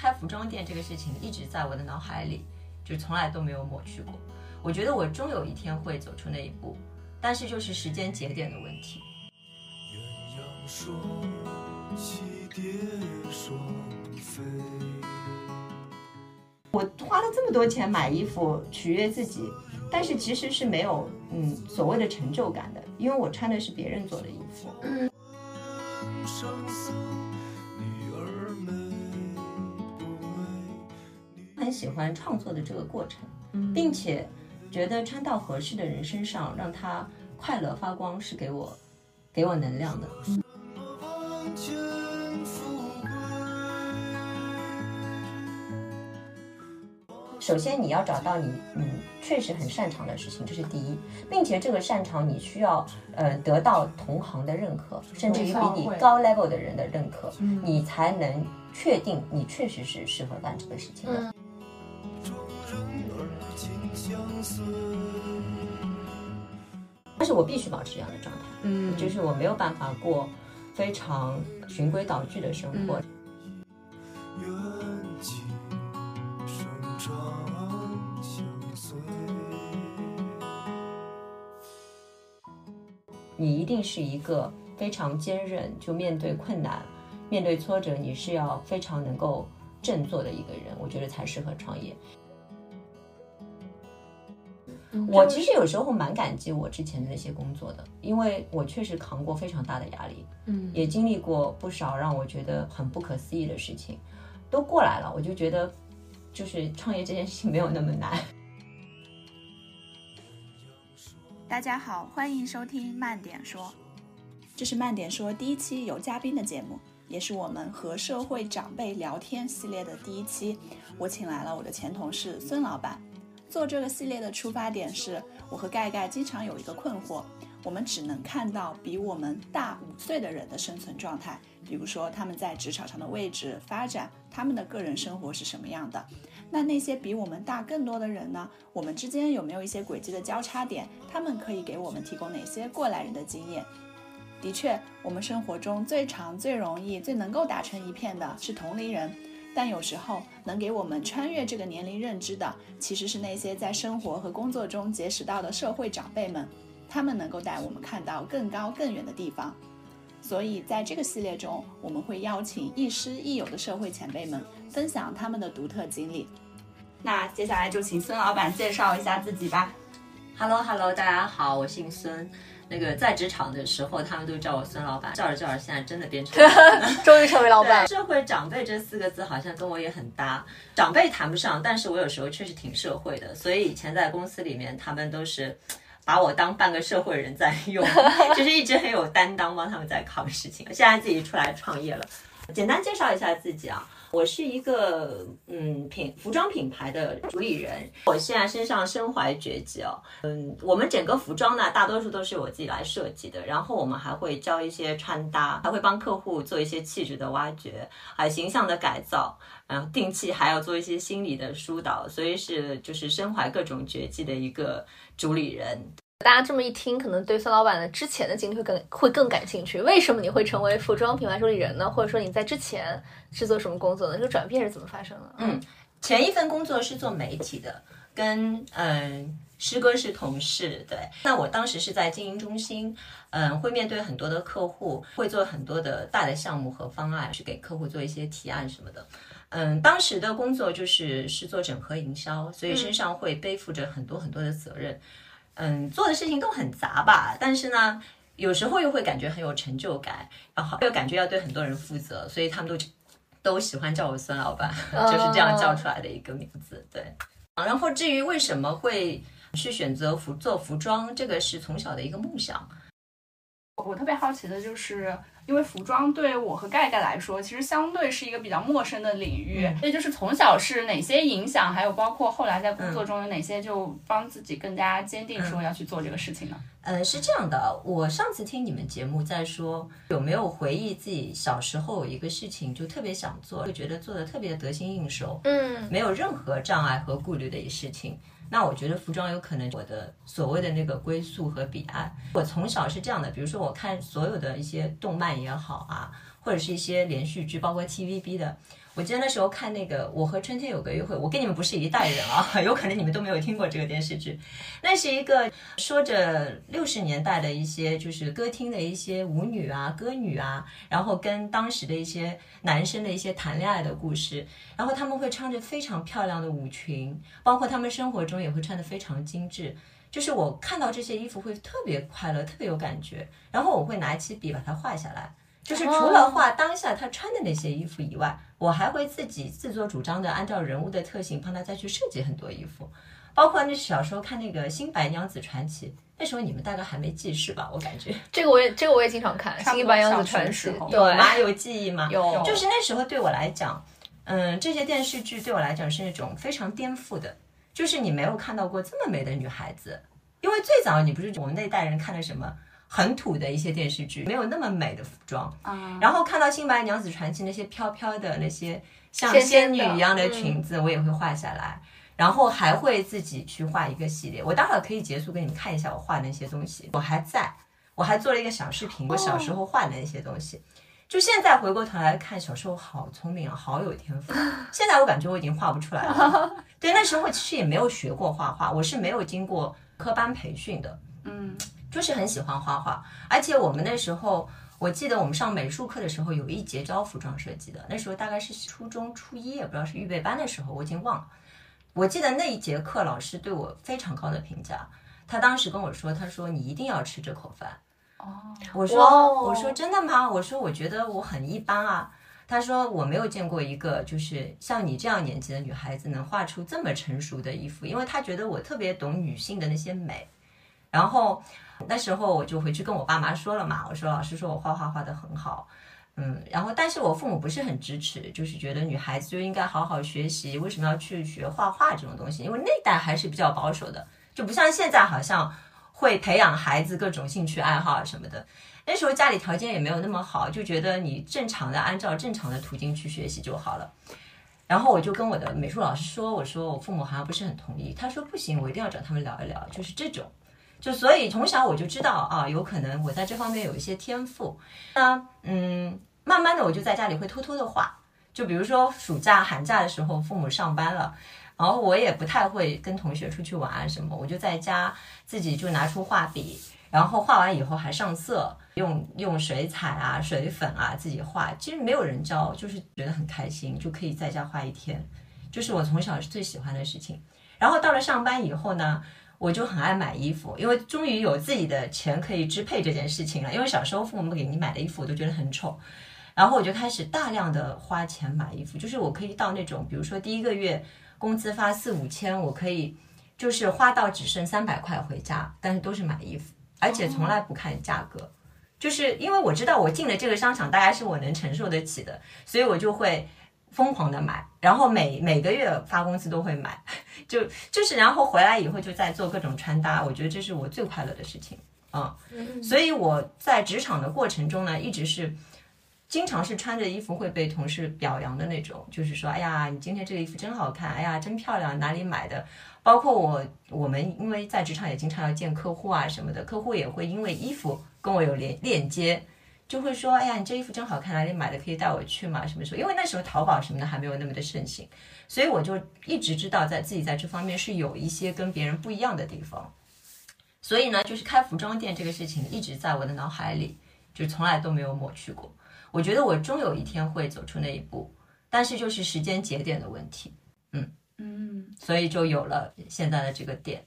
开服装店这个事情一直在我的脑海里，就从来都没有抹去过。我觉得我终有一天会走出那一步，但是就是时间节点的问题。鸳鸯双栖蝶双飞。我花了这么多钱买衣服取悦自己，但是其实是没有嗯所谓的成就感的，因为我穿的是别人做的衣服。上很喜欢创作的这个过程，并且觉得穿到合适的人身上，让他快乐发光，是给我给我能量的。首先，你要找到你嗯确实很擅长的事情，这是第一，并且这个擅长你需要呃得到同行的认可，甚至于比你高 level 的人的认可，你才能确定你确实是适合干这个事情的。但是我必须保持这样的状态，嗯就是我没有办法过非常循规蹈矩的生活。你一定是一个非常坚韧，就面对困难、面对挫折，你是要非常能够振作的一个人，我觉得才适合创业。我其实有时候蛮感激我之前的那些工作的，因为我确实扛过非常大的压力，嗯也经历过不少让我觉得很不可思议的事情，都过来了，我就觉得，就是创业这件事情没有那么难。大家好，欢迎收听慢点说。这是慢点说第一期有嘉宾的节目，也是我们和社会长辈聊天系列的第一期。我请来了我的前同事孙老板。做这个系列的出发点是我和盖盖经常有一个困惑，我们只能看到比我们大五岁的人的生存状态，比如说他们在职场上的位置、发展，他们的个人生活是什么样的。那那些比我们大更多的人呢？我们之间有没有一些轨迹的交叉点？他们可以给我们提供哪些过来人的经验？的确，我们生活中最常、最容易、最能够打成一片的是同龄人，但有时候能给我们穿越这个年龄认知的，其实是那些在生活和工作中结识到的社会长辈们，他们能够带我们看到更高更远的地方。所以，在这个系列中，我们会邀请亦师亦友的社会前辈们分享他们的独特经历。那接下来就请孙老板介绍一下自己吧。Hello Hello，大家好，我姓孙。那个在职场的时候，他们都叫我孙老板，叫着叫着，现在真的变成 终于成为老板。社会长辈这四个字好像跟我也很搭，长辈谈不上，但是我有时候确实挺社会的，所以以前在公司里面，他们都是把我当半个社会人在用，就是一直很有担当，帮他们在扛事情。现在自己出来创业了，简单介绍一下自己啊。我是一个嗯品服装品牌的主理人，我现在身上身怀绝技哦。嗯，我们整个服装呢，大多数都是我自己来设计的，然后我们还会教一些穿搭，还会帮客户做一些气质的挖掘，还有形象的改造，然后定期还要做一些心理的疏导，所以是就是身怀各种绝技的一个主理人。大家这么一听，可能对孙老板的之前的经历会更会更感兴趣。为什么你会成为服装品牌主理人呢？或者说你在之前是做什么工作的？这个转变是怎么发生的？嗯，前一份工作是做媒体的，跟嗯师哥是同事。对，那我当时是在经营中心，嗯，会面对很多的客户，会做很多的大的项目和方案，去给客户做一些提案什么的。嗯，当时的工作就是是做整合营销，所以身上会背负着很多很多的责任。嗯做的事情都很杂吧，但是呢，有时候又会感觉很有成就感，然后又感觉要对很多人负责，所以他们都都喜欢叫我孙老板，就是这样叫出来的一个名字。对，然后至于为什么会去选择服做服装，这个是从小的一个梦想。我特别好奇的就是，因为服装对我和盖盖来说，其实相对是一个比较陌生的领域，嗯所以就是从小是哪些影响，还有包括后来在工作中有哪些就帮自己更加坚定说要去做这个事情呢？呃，是这样的，我上次听你们节目在说，有没有回忆自己小时候有一个事情就特别想做，就觉得做的特别得心应手，嗯，没有任何障碍和顾虑的一事情。那我觉得服装有可能我的所谓的那个归宿和彼岸。我从小是这样的，比如说我看所有的一些动漫也好啊，或者是一些连续剧，包括 TVB 的。我记得那时候看那个《我和春天有个约会》，我跟你们不是一代人啊，有可能你们都没有听过这个电视剧。那是一个说着六十年代的一些就是歌厅的一些舞女啊、歌女啊，然后跟当时的一些男生的一些谈恋爱的故事。然后他们会穿着非常漂亮的舞裙，包括他们生活中也会穿得非常精致。就是我看到这些衣服会特别快乐，特别有感觉，然后我会拿起笔把它画下来。就是除了画当下他穿的那些衣服以外，我还会自己自作主张的按照人物的特性帮他再去设计很多衣服，包括那小时候看那个《新白娘子传奇》，那时候你们大概还没记事吧？我感觉这个我也这个我也经常看《新白娘子传奇对，有吗？有记忆吗？有就是那时候对我来讲，嗯，这些电视剧对我来讲是那种非常颠覆的，就是你没有看到过这么美的女孩子，因为最早你不是我们那代人看的什么很土的一些电视剧，没有那么美的服装，啊，然后看到《新白娘子传奇》那些飘飘的那些像仙女一样的嗯裙子，我也会画下来。然后还会自己去画一个系列，我待会儿可以结束给你们看一下我画的那些东西。我还在，我还做了一个小视频，我小时候画的那些东西。就现在回过头来看，小时候好聪明啊，好有天赋。现在我感觉我已经画不出来了。对，那时候其实也没有学过画画，我是没有经过科班培训的。嗯，就是很喜欢画画，而且我们那时候，我记得我们上美术课的时候有一节教服装设计的，那时候大概是初中初一，也不知道是预备班的时候，我已经忘了。我记得那一节课老师对我非常高的评价，他当时跟我说，他说你一定要吃这口饭。哦，我说哦我说真的吗？我说我觉得我很一般啊。他说我没有见过一个就是像你这样年纪的女孩子能画出这么成熟的衣服，因为他觉得我特别懂女性的那些美。然后那时候我就回去跟我爸妈说了嘛，我说老师说我画画画得很好，嗯，然后但是我父母不是很支持，就是觉得女孩子就应该好好学习，为什么要去学画画这种东西？因为那代还是比较保守的，就不像现在好像会培养孩子各种兴趣爱好什么的。那时候家里条件也没有那么好，就觉得你正常的按照正常的途径去学习就好了。然后我就跟我的美术老师说，我说我父母好像不是很同意，他说不行，我一定要找他们聊一聊，就是这种。就所以从小我就知道啊，有可能我在这方面有一些天赋。那嗯，慢慢的我就在家里会偷偷的画，就比如说暑假、寒假的时候，父母上班了，然后我也不太会跟同学出去玩啊什么，我就在家自己就拿出画笔，然后画完以后还上色，用用水彩啊、水粉啊自己画。其实没有人教，就是觉得很开心，就可以在家画一天，就是我从小最喜欢的事情。然后到了上班以后呢，我就很爱买衣服，因为终于有自己的钱可以支配这件事情了。因为小时候父母给你买的衣服，我都觉得很丑，然后我就开始大量的花钱买衣服，就是我可以到那种，比如说第一个月工资发四五千，我可以就是花到只剩三百块回家，但是都是买衣服，而且从来不看价格。就是因为我知道我进了这个商场大概是我能承受得起的，所以我就会疯狂的买，然后每每个月发工资都会买，就就是然后回来以后就在做各种穿搭，我觉得这是我最快乐的事情啊、嗯所以我在职场的过程中呢，一直是经常是穿着衣服会被同事表扬的那种，就是说，哎呀，你今天这个衣服真好看，哎呀，真漂亮，哪里买的？包括我我们因为在职场也经常要见客户啊什么的，客户也会因为衣服跟我有连链接。就会说，哎呀，你这衣服真好看，哪里买的？可以带我去吗？什么时候？因为那时候淘宝什么的还没有那么的盛行，所以我就一直知道在自己在这方面是有一些跟别人不一样的地方。所以呢，就是开服装店这个事情一直在我的脑海里，就从来都没有抹去过。我觉得我终有一天会走出那一步，但是就是时间节点的问题，嗯，所以就有了现在的这个店。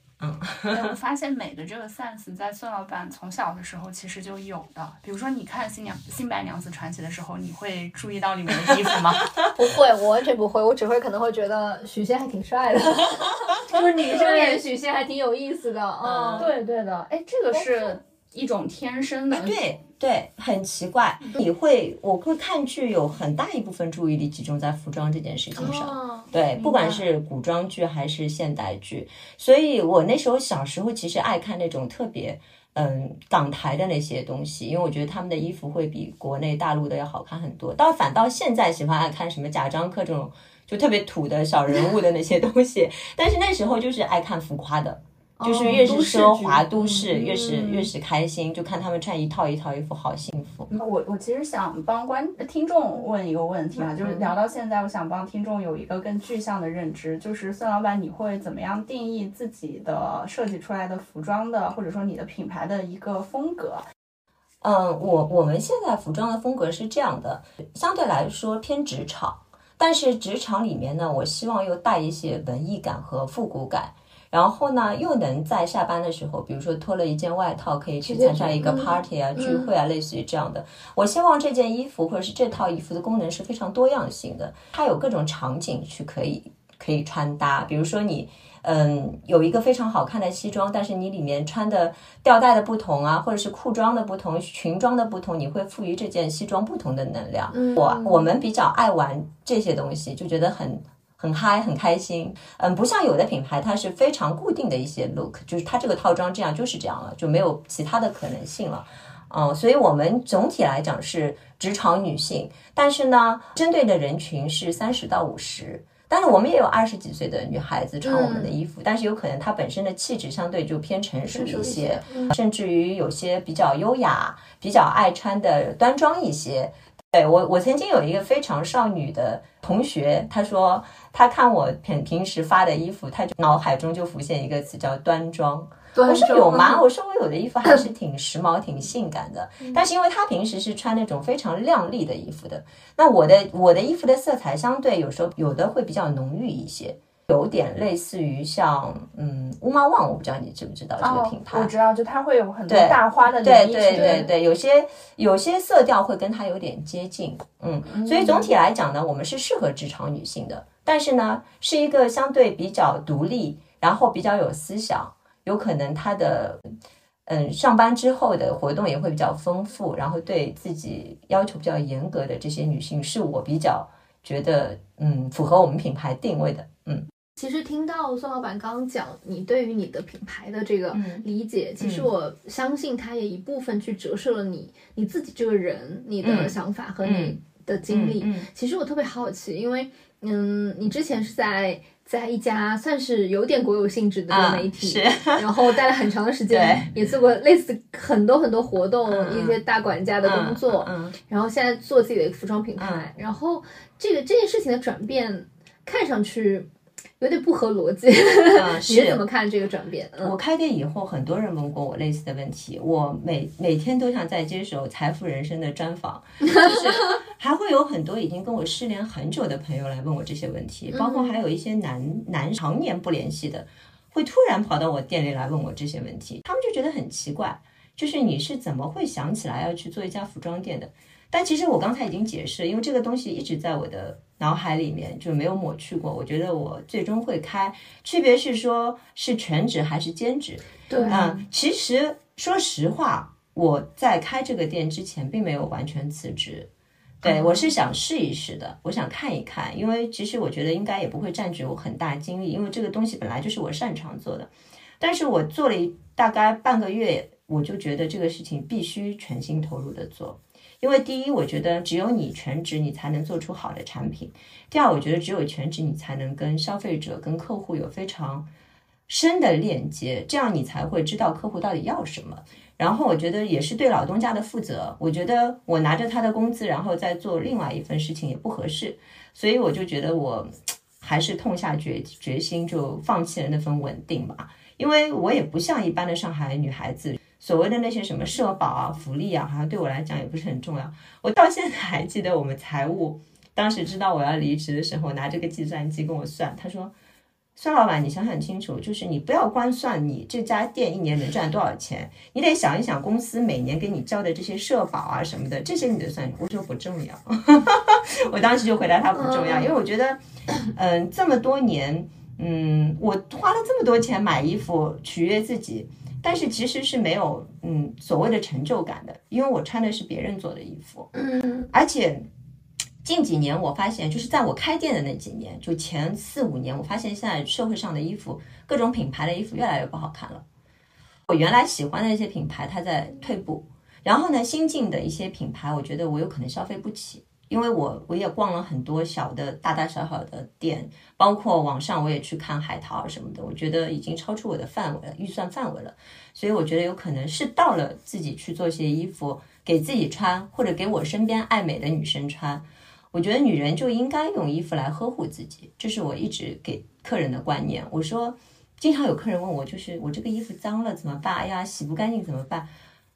我发现美的这个 sense 在孙老板从小的时候其实就有的。比如说，你看新娘新白娘子传奇的时候，你会注意到里面的衣服吗？不会，我完全不会，我只会可能会觉得许仙还挺帅的，就是女生演许仙还挺有意思的，嗯，对对的，哎，这个是一种天生的，对对，很奇怪。你会，我会看剧，有很大一部分注意力集中在服装这件事情上。哦对，不管是古装剧还是现代剧，所以我那时候小时候其实爱看那种特别。嗯，港台的那些东西，因为我觉得他们的衣服会比国内大陆的要好看很多。倒反倒现在喜欢爱看什么贾樟柯这种就特别土的小人物的那些东西，但是那时候就是爱看浮夸的，就是越是奢华哦都都市，越是嗯越是开心，就看他们穿一套一套衣服，好幸福。我我其实想帮观听众问一个问题啊，嗯就是聊到现在，我想帮听众有一个更具象的认知，就是孙老板，你会怎么样定义自己的设计出来的服装的，或者说你的品牌的一个风格？嗯，我我们现在服装的风格是这样的，相对来说偏职场，但是职场里面呢，我希望又带一些文艺感和复古感。然后呢，又能在下班的时候，比如说脱了一件外套，可以去参加一个 party 啊、聚会啊，类似于这样的。我希望这件衣服或者是这套衣服的功能是非常多样性的，它有各种场景去可以可以穿搭。比如说你，嗯，有一个非常好看的西装，但是你里面穿的吊带的不同啊，或者是裤装的不同、裙装的不同，你会赋予这件西装不同的能量。我我们比较爱玩这些东西，就觉得很。很嗨，很开心，嗯，不像有的品牌，它是非常固定的一些 look，就是它这个套装这样就是这样了，就没有其他的可能性了，嗯，所以我们总体来讲是职场女性，但是呢，针对的人群是三十到五十，但是我们也有二十几岁的女孩子穿我们的衣服，但是有可能她本身的气质相对就偏成熟一些，甚至于有些比较优雅、比较爱穿的端庄一些。对我，我曾经有一个非常少女的同学，她说她看我平平时发的衣服，她就脑海中就浮现一个词叫端庄。端我说有吗？我说我有的衣服还是挺时髦、挺性感的，嗯但是因为她平时是穿那种非常亮丽的衣服的，那我的我的衣服的色彩相对有时候有的会比较浓郁一些，有点类似于像嗯乌猫旺，我不知道你知不知道这个品牌？哦我知道，就它会有很多大花的对对对对，有些有些色调会跟它有点接近，嗯，所以总体来讲呢，我们是适合职场女性的，但是呢，是一个相对比较独立，然后比较有思想，有可能她的嗯上班之后的活动也会比较丰富，然后对自己要求比较严格的这些女性，是我比较觉得嗯符合我们品牌定位的，嗯。其实听到宋老板刚刚讲你对于你的品牌的这个嗯。理解，其实嗯。我相信它也一部分去折射了你你自己这个人、你的嗯。想法和你的。经历。其实我特别好奇，因为嗯，你之前是在在一家算是有点国有性质的媒体，是然后待了很长的时间，也做过类似很多很多活动，嗯一些大管家的工作，然后现在做自己的服装品牌，然后这个这件事情的转变看上去有点不合逻辑，嗯你怎么看这个转变？嗯我开店以后，很多人问过我类似的问题，我每每天都想在接受财富人生的专访，就是还会有很多已经跟我失联很久的朋友来问我这些问题，包括还有一些男男常年不联系的，会突然跑到我店里来问我这些问题，他们就觉得很奇怪，就是你是怎么会想起来要去做一家服装店的？但其实我刚才已经解释，因为这个东西一直在我的脑海里面就没有抹去过。我觉得我最终会开，区别是说是全职还是兼职。对嗯，其实说实话，我在开这个店之前并没有完全辞职。对，我是想试一试的，我想看一看，因为其实我觉得应该也不会占据我很大精力，因为这个东西本来就是我擅长做的。但是我做了一大概半个月，我就觉得这个事情必须全心投入的做。因为第一，我觉得只有你全职，你才能做出好的产品；第二，我觉得只有全职，你才能跟消费者、跟客户有非常深的链接，这样你才会知道客户到底要什么。然后我觉得也是对老东家的负责。我觉得我拿着他的工资，然后再做另外一份事情也不合适，所以我就觉得我还是痛下决决心，就放弃了那份稳定吧。因为我也不像一般的上海女孩子，所谓的那些什么社保啊、福利啊，好像对我来讲也不是很重要。我到现在还记得我们财务当时知道我要离职的时候，拿这个计算机跟我算，他说。孙老板，你想想清楚，就是你不要光算你这家店一年能赚多少钱，你得想一想公司每年给你交的这些社保啊什么的，这些你得算。我说不重要，我当时就回答他不重要，因为我觉得，嗯、这么多年，嗯，我花了这么多钱买衣服取悦自己，但是其实是没有嗯所谓的成就感的，因为我穿的是别人做的衣服，嗯而且近几年我发现，就是在我开店的那几年，就前四五年，我发现现在社会上的衣服，各种品牌的衣服越来越不好看了。我原来喜欢的那些品牌，它在退步。然后呢，新进的一些品牌，我觉得我有可能消费不起，因为我我也逛了很多小的大大小小的店，包括网上我也去看海淘什么的，我觉得已经超出我的范围了，预算范围了，所以我觉得有可能是到了自己去做些衣服给自己穿，或者给我身边爱美的女生穿。我觉得女人就应该用衣服来呵护自己，这是我一直给客人的观念。我说，经常有客人问我，就是我这个衣服脏了怎么办？哎呀，洗不干净怎么办？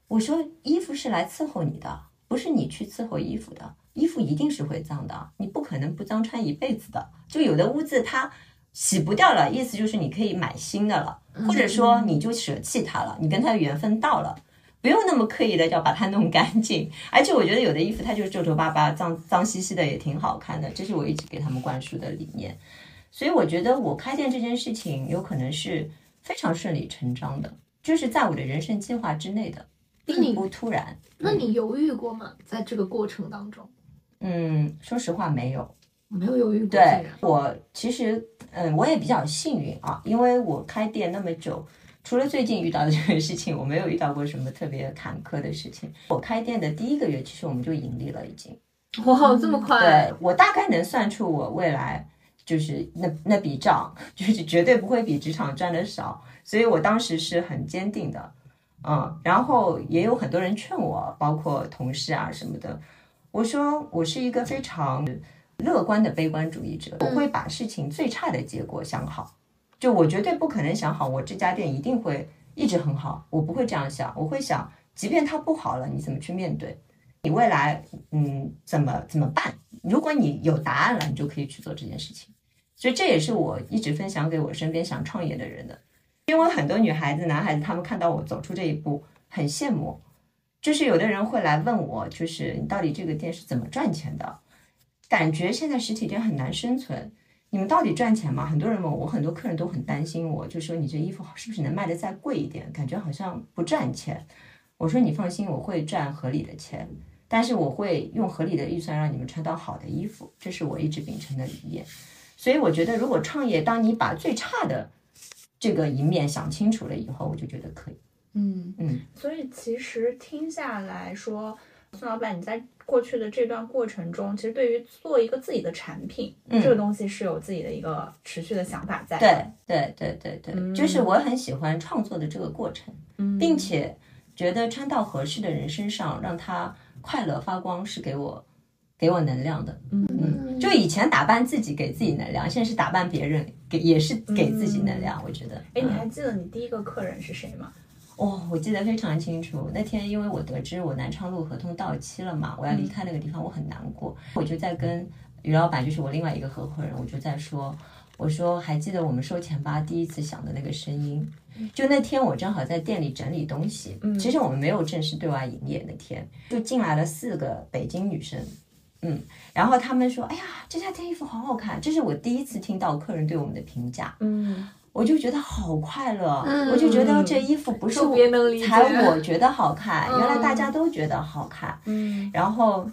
我说，衣服是来伺候你的，不是你去伺候衣服的。衣服一定是会脏的，你不可能不脏穿一辈子的。就有的污渍它洗不掉了，意思就是你可以买新的了，或者说你就舍弃它了，你跟它的缘分到了。不用那么刻意的要把它弄干净，而且我觉得有的衣服它就是皱皱巴巴、脏脏兮兮的，也挺好看的。这是我一直给他们灌输的理念。所以我觉得我开店这件事情有可能是非常顺理成章的，就是在我的人生计划之内的，并不突然。那你犹豫过吗？在这个过程当中，嗯，说实话没有。没有犹豫过。对我其实，嗯，我也比较幸运啊，因为我开店那么久，除了最近遇到的这个事情，我没有遇到过什么特别坎坷的事情。我开店的第一个月，其实我们就盈利了，已经。哇，这么快对？我大概能算出我未来就是那那笔账，就是绝对不会比职场赚的少，所以我当时是很坚定的，嗯，然后也有很多人劝我，包括同事啊什么的，我说我是一个非常乐观的悲观主义者，我会把事情最差的结果想好，就我绝对不可能想好我这家店一定会一直很好，我不会这样想，我会想，即便它不好了，你怎么去面对？你未来嗯怎么怎么办？如果你有答案了，你就可以去做这件事情。所以这也是我一直分享给我身边想创业的人的，因为很多女孩子、男孩子他们看到我走出这一步，很羡慕。就是有的人会来问我，就是你到底这个店是怎么赚钱的？感觉现在实体店很难生存，你们到底赚钱吗？很多人问我，很多客人都很担心我，就说你这衣服是不是能卖的再贵一点？感觉好像不赚钱。我说你放心，我会赚合理的钱，但是我会用合理的预算让你们穿到好的衣服，这是我一直秉承的理念。所以我觉得，如果创业，当你把最差的这个一面想清楚了以后，我就觉得可以。嗯嗯，所以其实听下来说，孙老板你在过去的这段过程中，其实对于做一个自己的产品，嗯这个东西是有自己的一个持续的想法在。对，对对对对，就是我很喜欢创作的这个过程，并且觉得穿到合适的人身上，让他快乐发光，是给我给我能量的。嗯嗯，就以前打扮自己给自己能量，现在是打扮别人给也是给自己能量。我觉得，哎，你嗯还记得你第一个客人是谁吗？哦，我记得非常清楚。那天因为我得知我南昌路合同到期了嘛，我要离开那个地方，我很难过。我就在跟于老板，就是我另外一个合伙人，我就在说，我说还记得我们收钱吧第一次响的那个声音。就那天我正好在店里整理东西，其实我们没有正式对外营业那天，就进来了四个北京女生。嗯，然后他们说：“哎呀，这家店衣服好好看。”这是我第一次听到客人对我们的评价。嗯我就觉得好快乐，嗯我就觉得这衣服不是才我觉得好看，嗯原来大家都觉得好看。嗯然后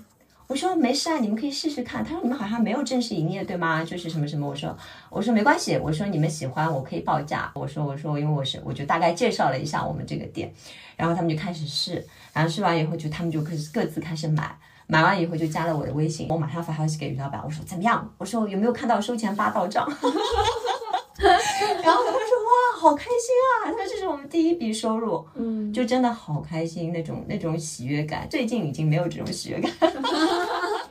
我说没事啊，你们可以试试看。他说你们好像没有正式营业对吗？就是什么什么。我说我说没关系，我说你们喜欢我可以报价。我说我说因为我是我就大概介绍了一下我们这个店，然后他们就开始试，然后试完以后就他们就开始各自开始买。买完以后就加了我的微信，我马上发消息给于老板，我说怎么样？我说有没有看到收钱八到账？然后他们说哇，好开心啊！他说这是我们第一笔收入，嗯，就真的好开心，那种那种喜悦感。最近已经没有这种喜悦感。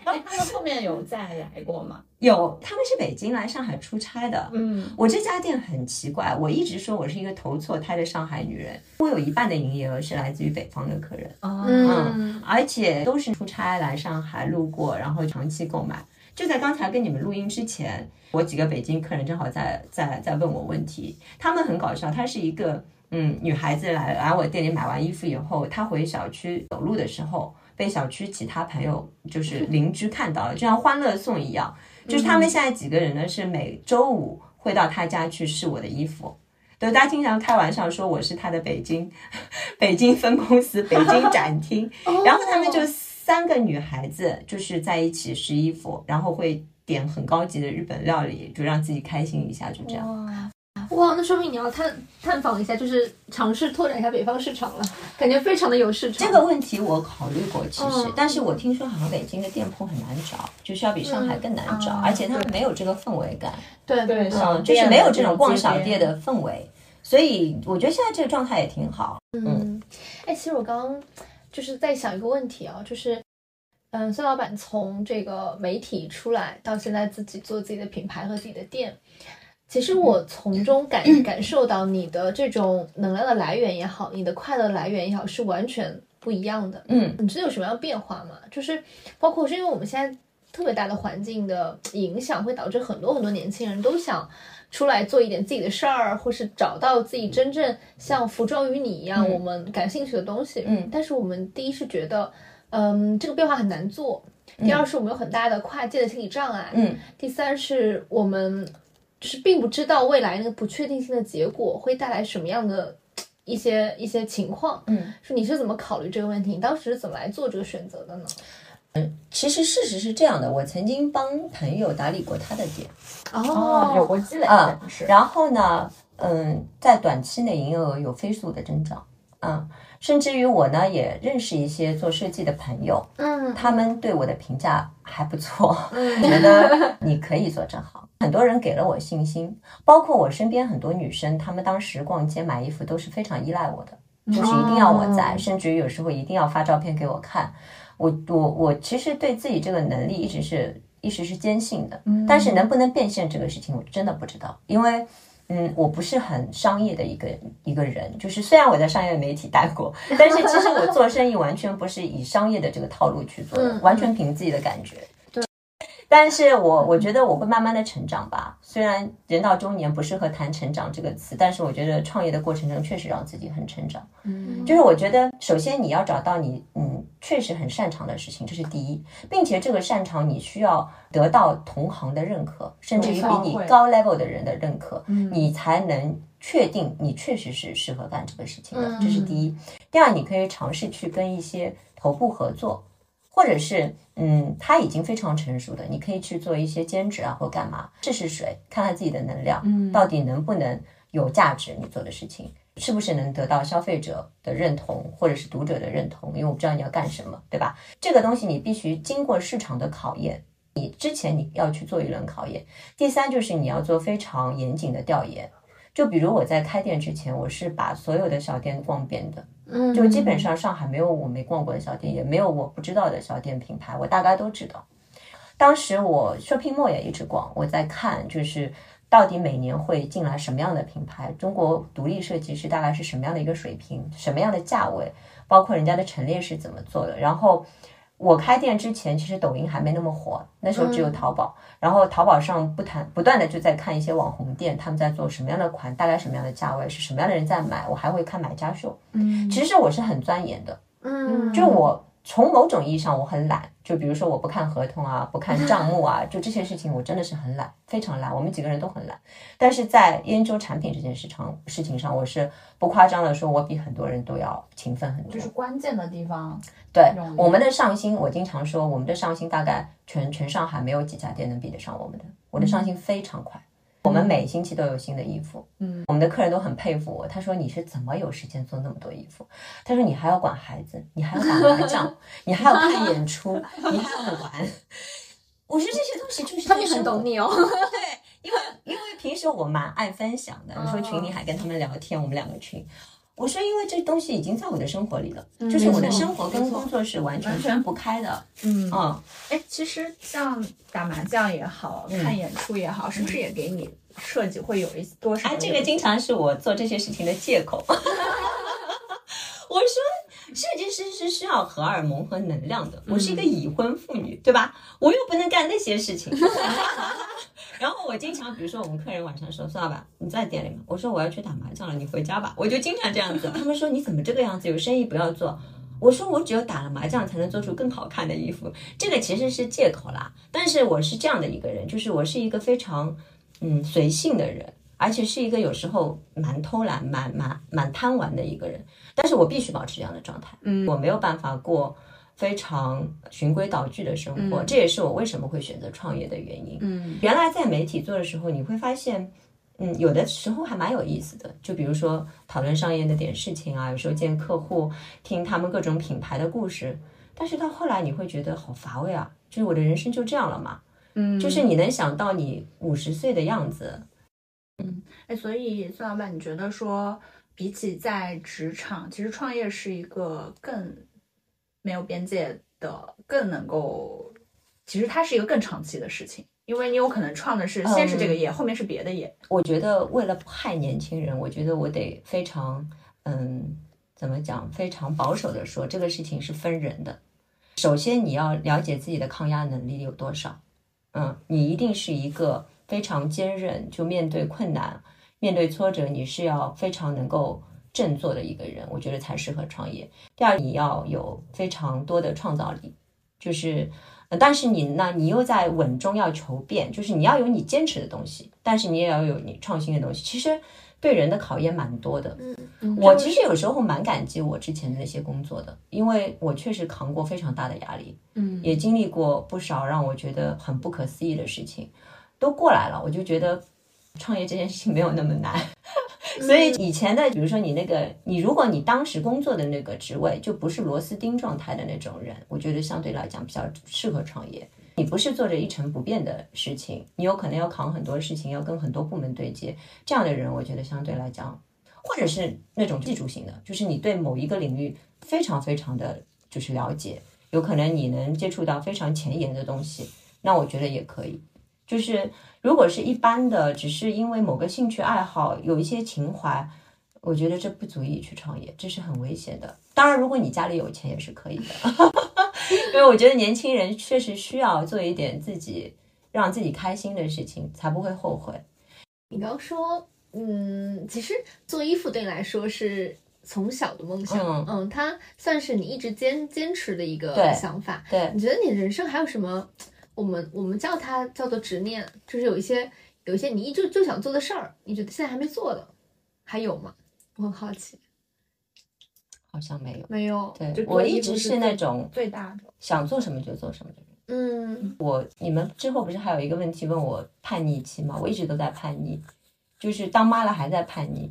哎，他们后面有再来过吗？有，他们是北京来上海出差的。嗯我这家店很奇怪，我一直说我是一个投错胎的上海女人。我有一半的营业额是来自于北方的客人，哦嗯而且都是出差来上海路过，然后长期购买。就在刚才跟你们录音之前，我几个北京客人正好在在在问我问题，他们很搞笑，她是一个嗯女孩子来来我店里买完衣服以后，她回小区走路的时候，被小区其他朋友就是 邻居看到了，就像欢乐颂一样，就是他们现在几个人呢是每周五会到她家去试我的衣服。对，大家经常开玩笑说我是他的北京 北京分公司、北京展厅，然后他们就三个女孩子就是在一起试衣服，然后会点很高级的日本料理，就让自己开心一下，就这样。哇，哇，那说明你要探探访一下，就是尝试拓展一下北方市场了，感觉非常的有市场。这个问题我考虑过，其实，嗯但是我听说好像北京的店铺很难找，就是要比上海更难找，嗯而且他们没有这个氛围感，对对小嗯，就是没有这种逛小店的氛围。所以我觉得现在这个状态也挺好。嗯，哎，其实我刚刚就是在想一个问题啊，就是，嗯，孙老板从这个媒体出来到现在自己做自己的品牌和自己的店，其实我从中感感受到你的这种能量的来源也好，你的快乐来源也好，是完全不一样的。嗯，你知道有什么样的变化吗？就是包括是因为我们现在特别大的环境的影响，会导致很多很多年轻人都想出来做一点自己的事儿，或是找到自己真正像服装与你一样、嗯我们感兴趣的东西。嗯但是我们第一是觉得，嗯，这个变化很难做。第二是我们有很大的跨界的心理障碍，嗯，第三是我们就是并不知道未来那个不确定性的结果会带来什么样的一些一些情况，嗯，说你是怎么考虑这个问题？你当时是怎么来做这个选择的呢？其实事实是这样的，我曾经帮朋友打理过他的店。哦，有过积累啊的是，然后呢，嗯，在短期内营业额有飞速的增长，嗯，甚至于我呢也认识一些做设计的朋友，嗯。他们对我的评价还不错，嗯。觉得你可以做正行。很多人给了我信心，包括我身边很多女生，她们当时逛街买衣服都是非常依赖我的，就是一定要我在，甚至于有时候一定要发照片给我看。我我我其实对自己这个能力一直是一直是坚信的，但是能不能变现这个事情，我真的不知道，因为。嗯，我不是很商业的一个一个人，就是虽然我在商业媒体待过，但是其实我做生意完全不是以商业的这个套路去做的，嗯完全凭自己的感觉。对但是我我觉得我会慢慢的成长吧。虽然人到中年不适合谈成长这个词，但是我觉得创业的过程中确实让自己很成长。嗯。就是我觉得，首先你要找到你嗯确实很擅长的事情，这是第一，并且这个擅长你需要得到同行的认可，甚至于比你高 level 的人的认可，你才能确定你确实是适合干这个事情的，这是第一。第二，你可以尝试去跟一些头部合作，或者是嗯，他已经非常成熟的，你可以去做一些兼职啊或干嘛，试试水，看看自己的能量，嗯，到底能不能有价值，你做的事情。是不是能得到消费者的认同，或者是读者的认同？因为我不知道你要干什么，对吧？这个东西你必须经过市场的考验，你之前你要去做一轮考验。第三就是你要做非常严谨的调研，就比如我在开店之前，我是把所有的小店逛遍的，嗯就基本上上海没有我没逛过的小店，也没有我不知道的小店品牌，我大概都知道。当时我 shopping mall 也一直逛，我在看就是到底每年会进来什么样的品牌，中国独立设计师大概是什么样的一个水平，什么样的价位，包括人家的陈列是怎么做的。然后我开店之前，其实抖音还没那么火，那时候只有淘宝。然后淘宝上不谈不断的就在看一些网红店，他们在做什么样的款，大概什么样的价位，是什么样的人在买，我还会看买家秀。嗯其实我是很钻研的，嗯就我从某种意义上我很懒，就比如说我不看合同啊，不看账目啊，就这些事情我真的是很懒，非常懒。我们几个人都很懒，但是在研究产品这件事上事情上，我是不夸张的说，我比很多人都要勤奋很多。就是关键的地方，对我们的上新，我经常说，我们的上新大概全全上海没有几家店能比得上我们的。我的上新非常快，我们每星期都有新的衣服。嗯，我们的客人都很佩服我，他说你是怎么有时间做那么多衣服？他说你还要管孩子，你还要打麻将，你还要看演出，你还要玩。我说这些东西就是他们很懂你哦。对，因为因为平时我蛮爱分享的，你说群里还跟他们聊天，我们两个群。我说，因为这东西已经在我的生活里了，就是我的生活跟工作是完全分不开的。嗯嗯，哎，其实像打麻将也好嗯看演出也好，是不是也给你设计会有一多少？哎，这个经常是我做这些事情的借口。我说，设计师是需要荷尔蒙和能量的。我是一个已婚妇女，对吧？我又不能干那些事情。然后我经常，比如说我们客人晚上说：“孙老板，你在店里吗？”我说：“我要去打麻将了，你回家吧。”我就经常这样子。他们说：“你怎么这个样子？有生意不要做。”我说：“我只有打了麻将才能做出更好看的衣服。”这个其实是借口啦。但是我是这样的一个人，就是我是一个非常嗯随性的人。而且是一个有时候蛮偷懒、蛮蛮蛮贪玩的一个人，但是我必须保持这样的状态，嗯。我没有办法过非常循规蹈矩的生活，这也是我为什么会选择创业的原因。嗯。原来在媒体做的时候，你会发现，嗯，有的时候还蛮有意思的，就比如说讨论商业的点事情啊，有时候见客户，听他们各种品牌的故事。但是到后来你会觉得好乏味啊，就是我的人生就这样了嘛，嗯。就是你能想到你五十岁的样子，哎，所以孙老板，你觉得说，比起在职场，其实创业是一个更没有边界的，更能够，其实它是一个更长期的事情，因为你有可能创的是先是这个业，后面是别的业。我觉得为了不害年轻人，我觉得我得非常，嗯，怎么讲，非常保守的说，这个事情是分人的。首先，你要了解自己的抗压能力有多少，嗯，你一定是一个非常坚韧，就面对困难、面对挫折，你是要非常能够振作的一个人，我觉得才适合创业。第二，你要有非常多的创造力，就是。呃但是你呢，你又在稳中要求变，就是你要有你坚持的东西，但是你也要有你创新的东西。其实对人的考验蛮多的。嗯我其实有时候蛮感激我之前的那些工作的，因为我确实扛过非常大的压力，嗯也经历过不少让我觉得很不可思议的事情，都过来了。我就觉得创业这件事情没有那么难。所以以前的，比如说你那个，你如果你当时工作的那个职位就不是螺丝钉状态的那种人，我觉得相对来讲比较适合创业。你不是做着一成不变的事情，你有可能要扛很多事情，要跟很多部门对接，这样的人，我觉得相对来讲，或者是那种技术型的，就是你对某一个领域非常非常的就是了解，有可能你能接触到非常前沿的东西，那我觉得也可以。就是如果是一般的，只是因为某个兴趣爱好有一些情怀，我觉得这不足以去创业，这是很危险的。当然，如果你家里有钱也是可以的，因为我觉得年轻人确实需要做一点自己让自己开心的事情，才不会后悔。你刚刚说，嗯，其实做衣服对你来说是从小的梦想，嗯嗯，它算是你一直坚坚持的一个想法。对，你觉得你人生还有什么？我们我们叫它叫做执念，就是有一些有一些你一直就想做的事儿，你觉得现在还没做的，还有吗？我很好奇。好像没有。没有，对就，我一直是那种最大的，想做什么就做什么的人。嗯我你们之后不是还有一个问题问我叛逆期吗？我一直都在叛逆，就是当妈了还在叛逆，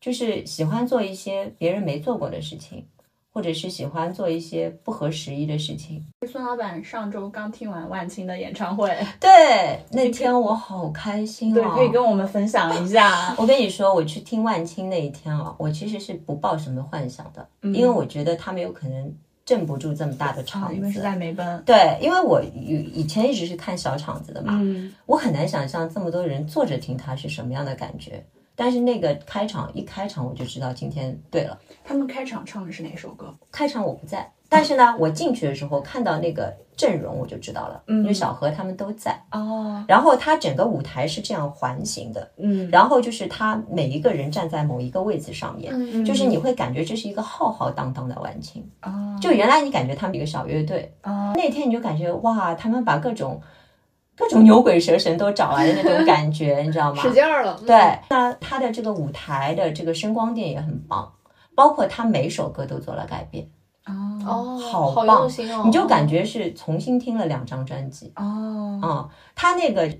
就是喜欢做一些别人没做过的事情，或者是喜欢做一些不合时宜的事情。孙老板上周刚听完万青的演唱会，对，那天我好开心对，哦！可以跟我们分享一下。我跟你说，我去听万青那一天啊，我其实是不抱什么幻想的，嗯因为我觉得他们有可能镇不住这么大的场啊，子。因为是在梅奔，对，因为我以以前一直是看小场子的嘛，嗯，我很难想象这么多人坐着听他是什么样的感觉。但是那个开场一开场我就知道今天对了，他们开场唱的是哪首歌？开场我不在，但是呢，我进去的时候看到那个阵容我就知道了，嗯。因为小何他们都在。哦，然后他整个舞台是这样环形的，嗯，然后就是他每一个人站在某一个位置上面，嗯就是你会感觉这是一个浩浩荡荡的晚清。哦，就原来你感觉他们一个小乐队，哦，那天你就感觉哇，他们把各种各种牛鬼蛇神都找来的那种感觉，你知道吗？使劲儿了，嗯。对，那他的这个舞台的这个声光电也很棒，包括他每首歌都做了改变，哦，哦，好好棒用心哦，你就感觉是重新听了两张专辑。哦，嗯，他那个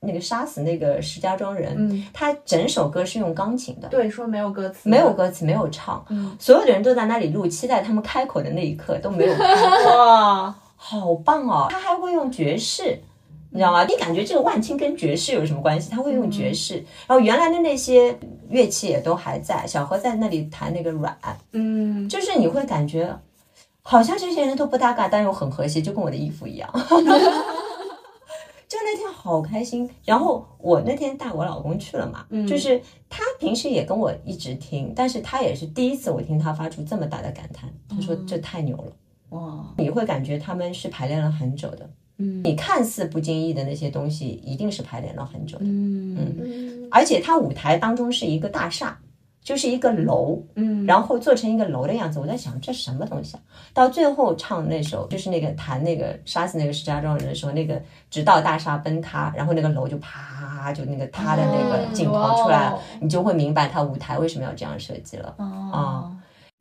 那个杀死那个石家庄人，嗯，他整首歌是用钢琴的，对，说没有歌词，没有，歌词，没有唱，嗯，所有的人都在那里录，期待他们开口的那一刻都没有开口，哇，好棒哦！他还会用爵士。你知道吗？你感觉这个万青跟爵士有什么关系？他会用爵士，然后原来的那些乐器也都还在。小何在那里弹那个软，嗯，就是你会感觉好像这些人都不搭嘎，但又很和谐，就跟我的衣服一样。就那天好开心，然后我那天带我老公去了嘛，嗯就是他平时也跟我一直听，但是他也是第一次我听他发出这么大的感叹，他说这太牛了，哇，你会感觉他们是排练了很久的，嗯你看似不经意的那些东西，一定是排练了很久的，嗯嗯而且他舞台当中是一个大厦，就是一个楼，嗯，然后做成一个楼的样子，我在想这什么东西啊？到最后唱那首就是那个弹那个杀死那个石家庄人的时候，那个直到大厦崩塌，然后那个楼就啪就那个塌的那个镜头出来了，你就会明白他舞台为什么要这样设计了。哦，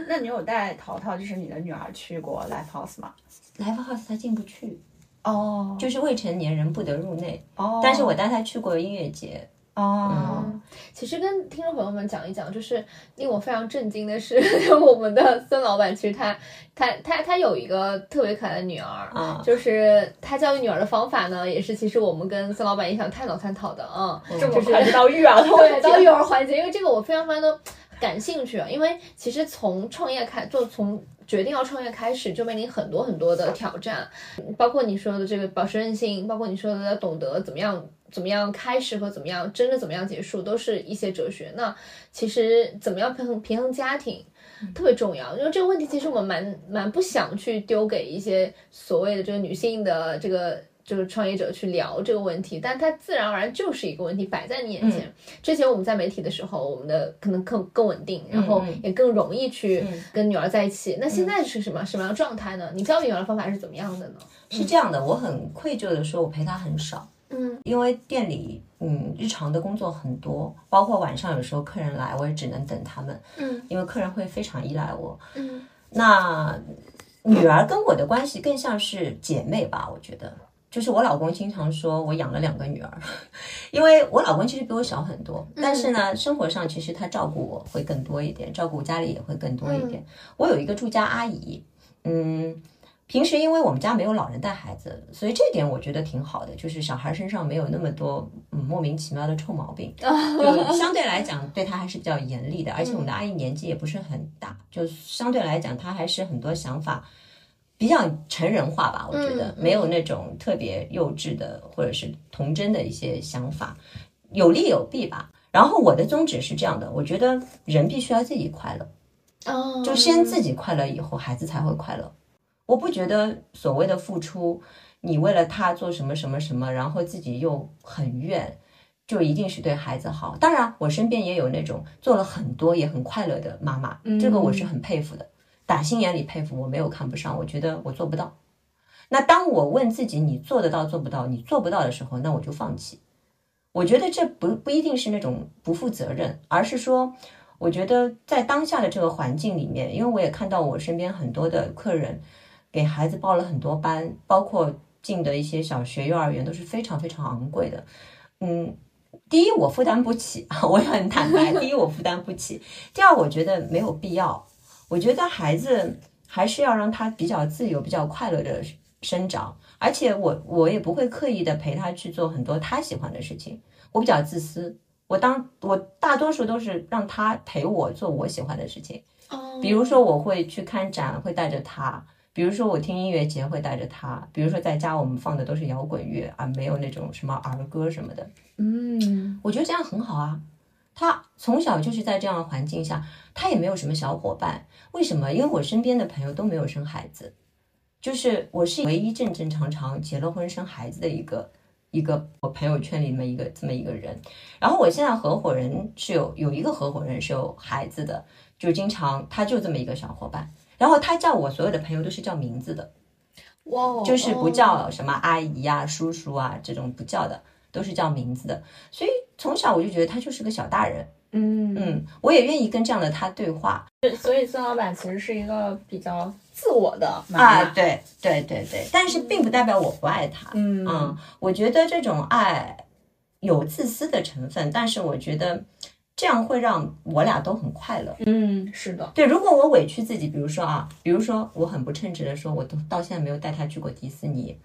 那你有带淘淘，就是你的女儿去过 live house 吗？Live House 他进不去，哦，就是未成年人不得入内。哦，但是我带他去过音乐节，哦，嗯，其实跟听众朋友们讲一讲，就是令我非常震惊的是，我们的孙老板其实他他他他有一个特别可爱的女儿，啊。就是他教育女儿的方法呢，也是其实我们跟孙老板也想探讨探讨的啊。嗯。这么快到育儿 了，对，到育儿环节，因为这个我非常非常的感兴趣，啊。因为其实从创业开，就从决定要创业开始，就面临很多很多的挑战，包括你说的这个保持韧性，包括你说的要懂得怎么样怎么样开始和怎么样真的怎么样结束，都是一些哲学。那其实怎么样平衡平衡家庭？特别重要，因为这个问题其实我们蛮蛮不想去丢给一些所谓的这个女性的这个就是创业者去聊这个问题，但它自然而然就是一个问题摆在你眼前。之前我们在媒体的时候，我们的可能更更稳定，然后嗯也更容易去嗯跟女儿在一起。那现在是什么什么样状态呢？你教育女儿的方法是怎么样的呢？是这样的，我很愧疚的说，我陪她很少，嗯因为店里嗯日常的工作很多，包括晚上有时候客人来，我也只能等他们，嗯因为客人会非常依赖我。嗯那女儿跟我的关系更像是姐妹吧，我觉得。就是我老公经常说我养了两个女儿，因为我老公其实比我小很多，但是呢，生活上其实他照顾我会更多一点，照顾家里也会更多一点。我有一个住家阿姨，嗯，平时因为我们家没有老人带孩子，所以这点我觉得挺好的，就是小孩身上没有那么多嗯莫名其妙的臭毛病，就相对来讲对他还是比较严厉的，而且我们的阿姨年纪也不是很大，就相对来讲她还是很多想法。比较成人化吧，我觉得嗯没有那种特别幼稚的或者是童真的一些想法，有利有弊吧。然后我的宗旨是这样的，我觉得人必须要自己快乐，哦，就先自己快乐，以后孩子才会快乐。我不觉得所谓的付出，你为了他做什么什么什么，然后自己又很怨，就一定是对孩子好。当然，我身边也有那种做了很多也很快乐的妈妈，这个我是很佩服的，打心眼里佩服。我没有看不上，我觉得我做不到。那当我问自己你做得到做不到，你做不到的时候，那我就放弃。我觉得这不不一定是那种不负责任，而是说，我觉得在当下的这个环境里面，因为我也看到我身边很多的客人给孩子报了很多班，包括进的一些小学、幼儿园都是非常非常昂贵的。嗯，第一我负担不起，我也很坦白。第一我负担不起，第二我觉得没有必要。我觉得孩子还是要让他比较自由、比较快乐的生长，而且我我也不会刻意的陪他去做很多他喜欢的事情。我比较自私，我当我大多数都是让他陪我做我喜欢的事情。哦，比如说我会去看展，会带着他；比如说我听音乐节会带着他；比如说在家我们放的都是摇滚乐，啊没有那种什么儿歌什么的。嗯我觉得这样很好啊。他从小就是在这样的环境下，他也没有什么小伙伴。为什么？因为我身边的朋友都没有生孩子，就是我是唯一正正常常结了婚生孩子的一个一个我朋友圈里面一个这么一个人。然后我现在合伙人是有有一个合伙人是有孩子的，就经常他就这么一个小伙伴。然后他叫我所有的朋友都是叫名字的，哇哦，就是不叫什么阿姨呀、叔叔啊这种不叫的，都是叫名字的。所以从小我就觉得他就是个小大人，嗯嗯，我也愿意跟这样的他对话所以孙老板其实是一个比较自我的妈啊，妈，对对对对，但是并不代表我不爱他，嗯嗯，我觉得这种爱有自私的成分，但是我觉得这样会让我俩都很快乐。嗯，是的，对，如果我委屈自己，比如说啊，比如说我很不称职的说，我都到现在没有带他去过迪士尼，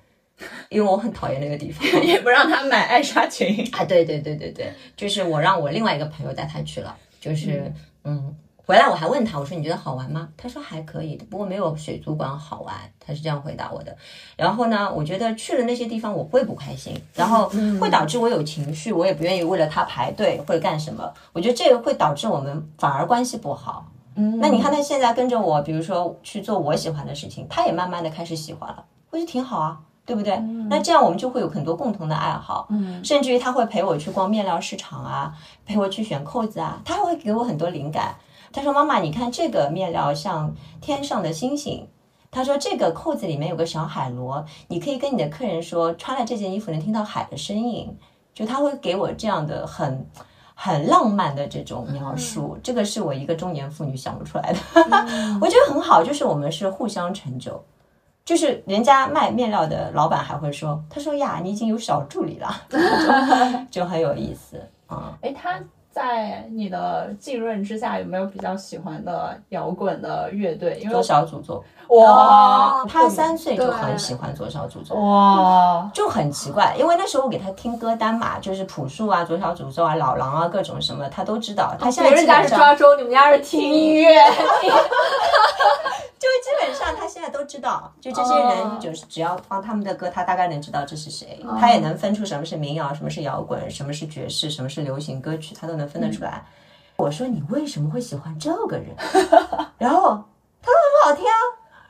因为我很讨厌那个地方。也不让他买艾莎裙，啊，对对对对对，就是我让我另外一个朋友带他去了，就是嗯回来我还问他，我说你觉得好玩吗？他说还可以，不过没有水族馆好玩，他是这样回答我的。然后呢，我觉得去了那些地方我会不开心，然后会导致我有情绪，我也不愿意为了他排队或者干什么。我觉得这个会导致我们反而关系不好。嗯那你看他现在跟着我，比如说去做我喜欢的事情，他也慢慢的开始喜欢了，我觉得挺好啊，对不对？那这样我们就会有很多共同的爱好，嗯甚至于他会陪我去逛面料市场啊，陪我去选扣子啊，他还会给我很多灵感。他说：“妈妈，你看这个面料像天上的星星。”他说：“这个扣子里面有个小海螺，你可以跟你的客人说，穿了这件衣服能听到海的声音。”就他会给我这样的很很浪漫的这种描述，这个是我一个中年妇女想不出来的，我觉得很好，就是我们是互相成就。就是人家卖面料的老板还会说，他说呀，你已经有小助理了，就 就很有意思。啊、哎，他在你的浸润之下，有没有比较喜欢的摇滚的乐队？因为左小祖咒。哇，他三岁就很喜欢左小祖咒。哇，就很奇怪，因为那时候我给他听歌单嘛，就是朴树啊、左小祖咒啊、老狼啊，各种什么他都知道。他现在别人家是抓周，你们家是听音乐。就基本上他现在都知道，就这些人就是只要放他们的歌，他大概能知道这是谁，他也能分出什么是民谣，什么是摇滚，什么是爵士，什么是流行歌曲，他都能分得出来。我说你为什么会喜欢这个人？然后他说很好听啊，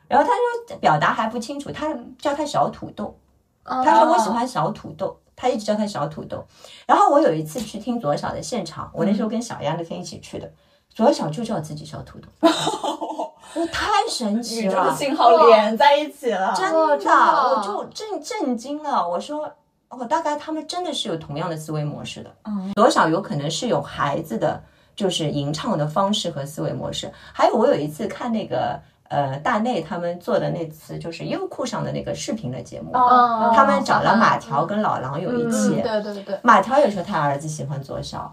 然后他说表达还不清楚，他叫他小土豆，他说我喜欢小土豆。他一直叫他小土豆，然后我有一次去听左小的现场，我那时候跟小丫那天一起去的，左小就叫自己小土豆，我太神奇宇宙了，信号连在一起了。真的，真的我就震震惊了。我说，哦，大概他们真的是有同样的思维模式的。嗯，多少有可能是有孩子的，就是吟唱的方式和思维模式。还有，我有一次看那个呃大内他们做的那次就是优酷上的那个视频的节目，哦他们找了马条跟老狼有一期。嗯，对对对，马条也说他儿子喜欢左小，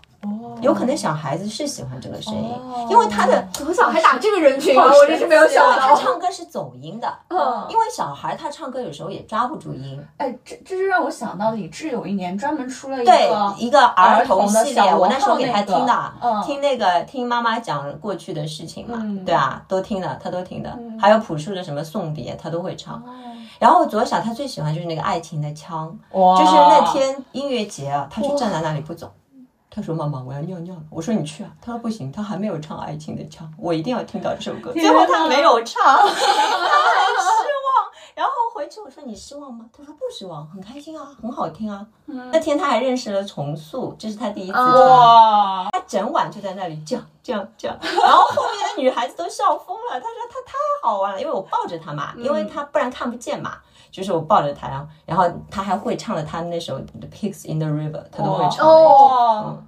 有可能小孩子是喜欢这个声音，哦。因为他的从小还打这个人群？啊，我真是没有想到。他唱歌是走音的，嗯。因为小孩他唱歌有时候也抓不住音。哎，这这是让我想到李志有一年专门出了一对个，一个儿童系列，我那时候给他听的，嗯。听那个听妈妈讲过去的事情嘛，嗯。对啊，都听的，他都听的，还有朴树的什么送别，他都会唱。哦。然后左小他最喜欢就是那个爱情的枪，哇。就是那天音乐节啊，他就站在那里不走。他说：“妈妈，我要尿尿了。”我说：“你去啊。”他说：“不行，他还没有唱《爱情的腔》，我一定要听到这首歌。”最后他没有唱，他很失望。然后回去我说：“你失望吗？”他说：“不失望，很开心啊，很好听啊。那天他还认识了重塑，这是他第一次听。哇，他整晚就在那里叫叫叫，然后后面的女孩子都笑疯了。他说他太好玩了，因为我抱着他嘛，因为他不然看不见嘛。就是我抱着他，然后然后他还会唱了他那首《The Pigs in the River》，他都会唱那一句。哇嗯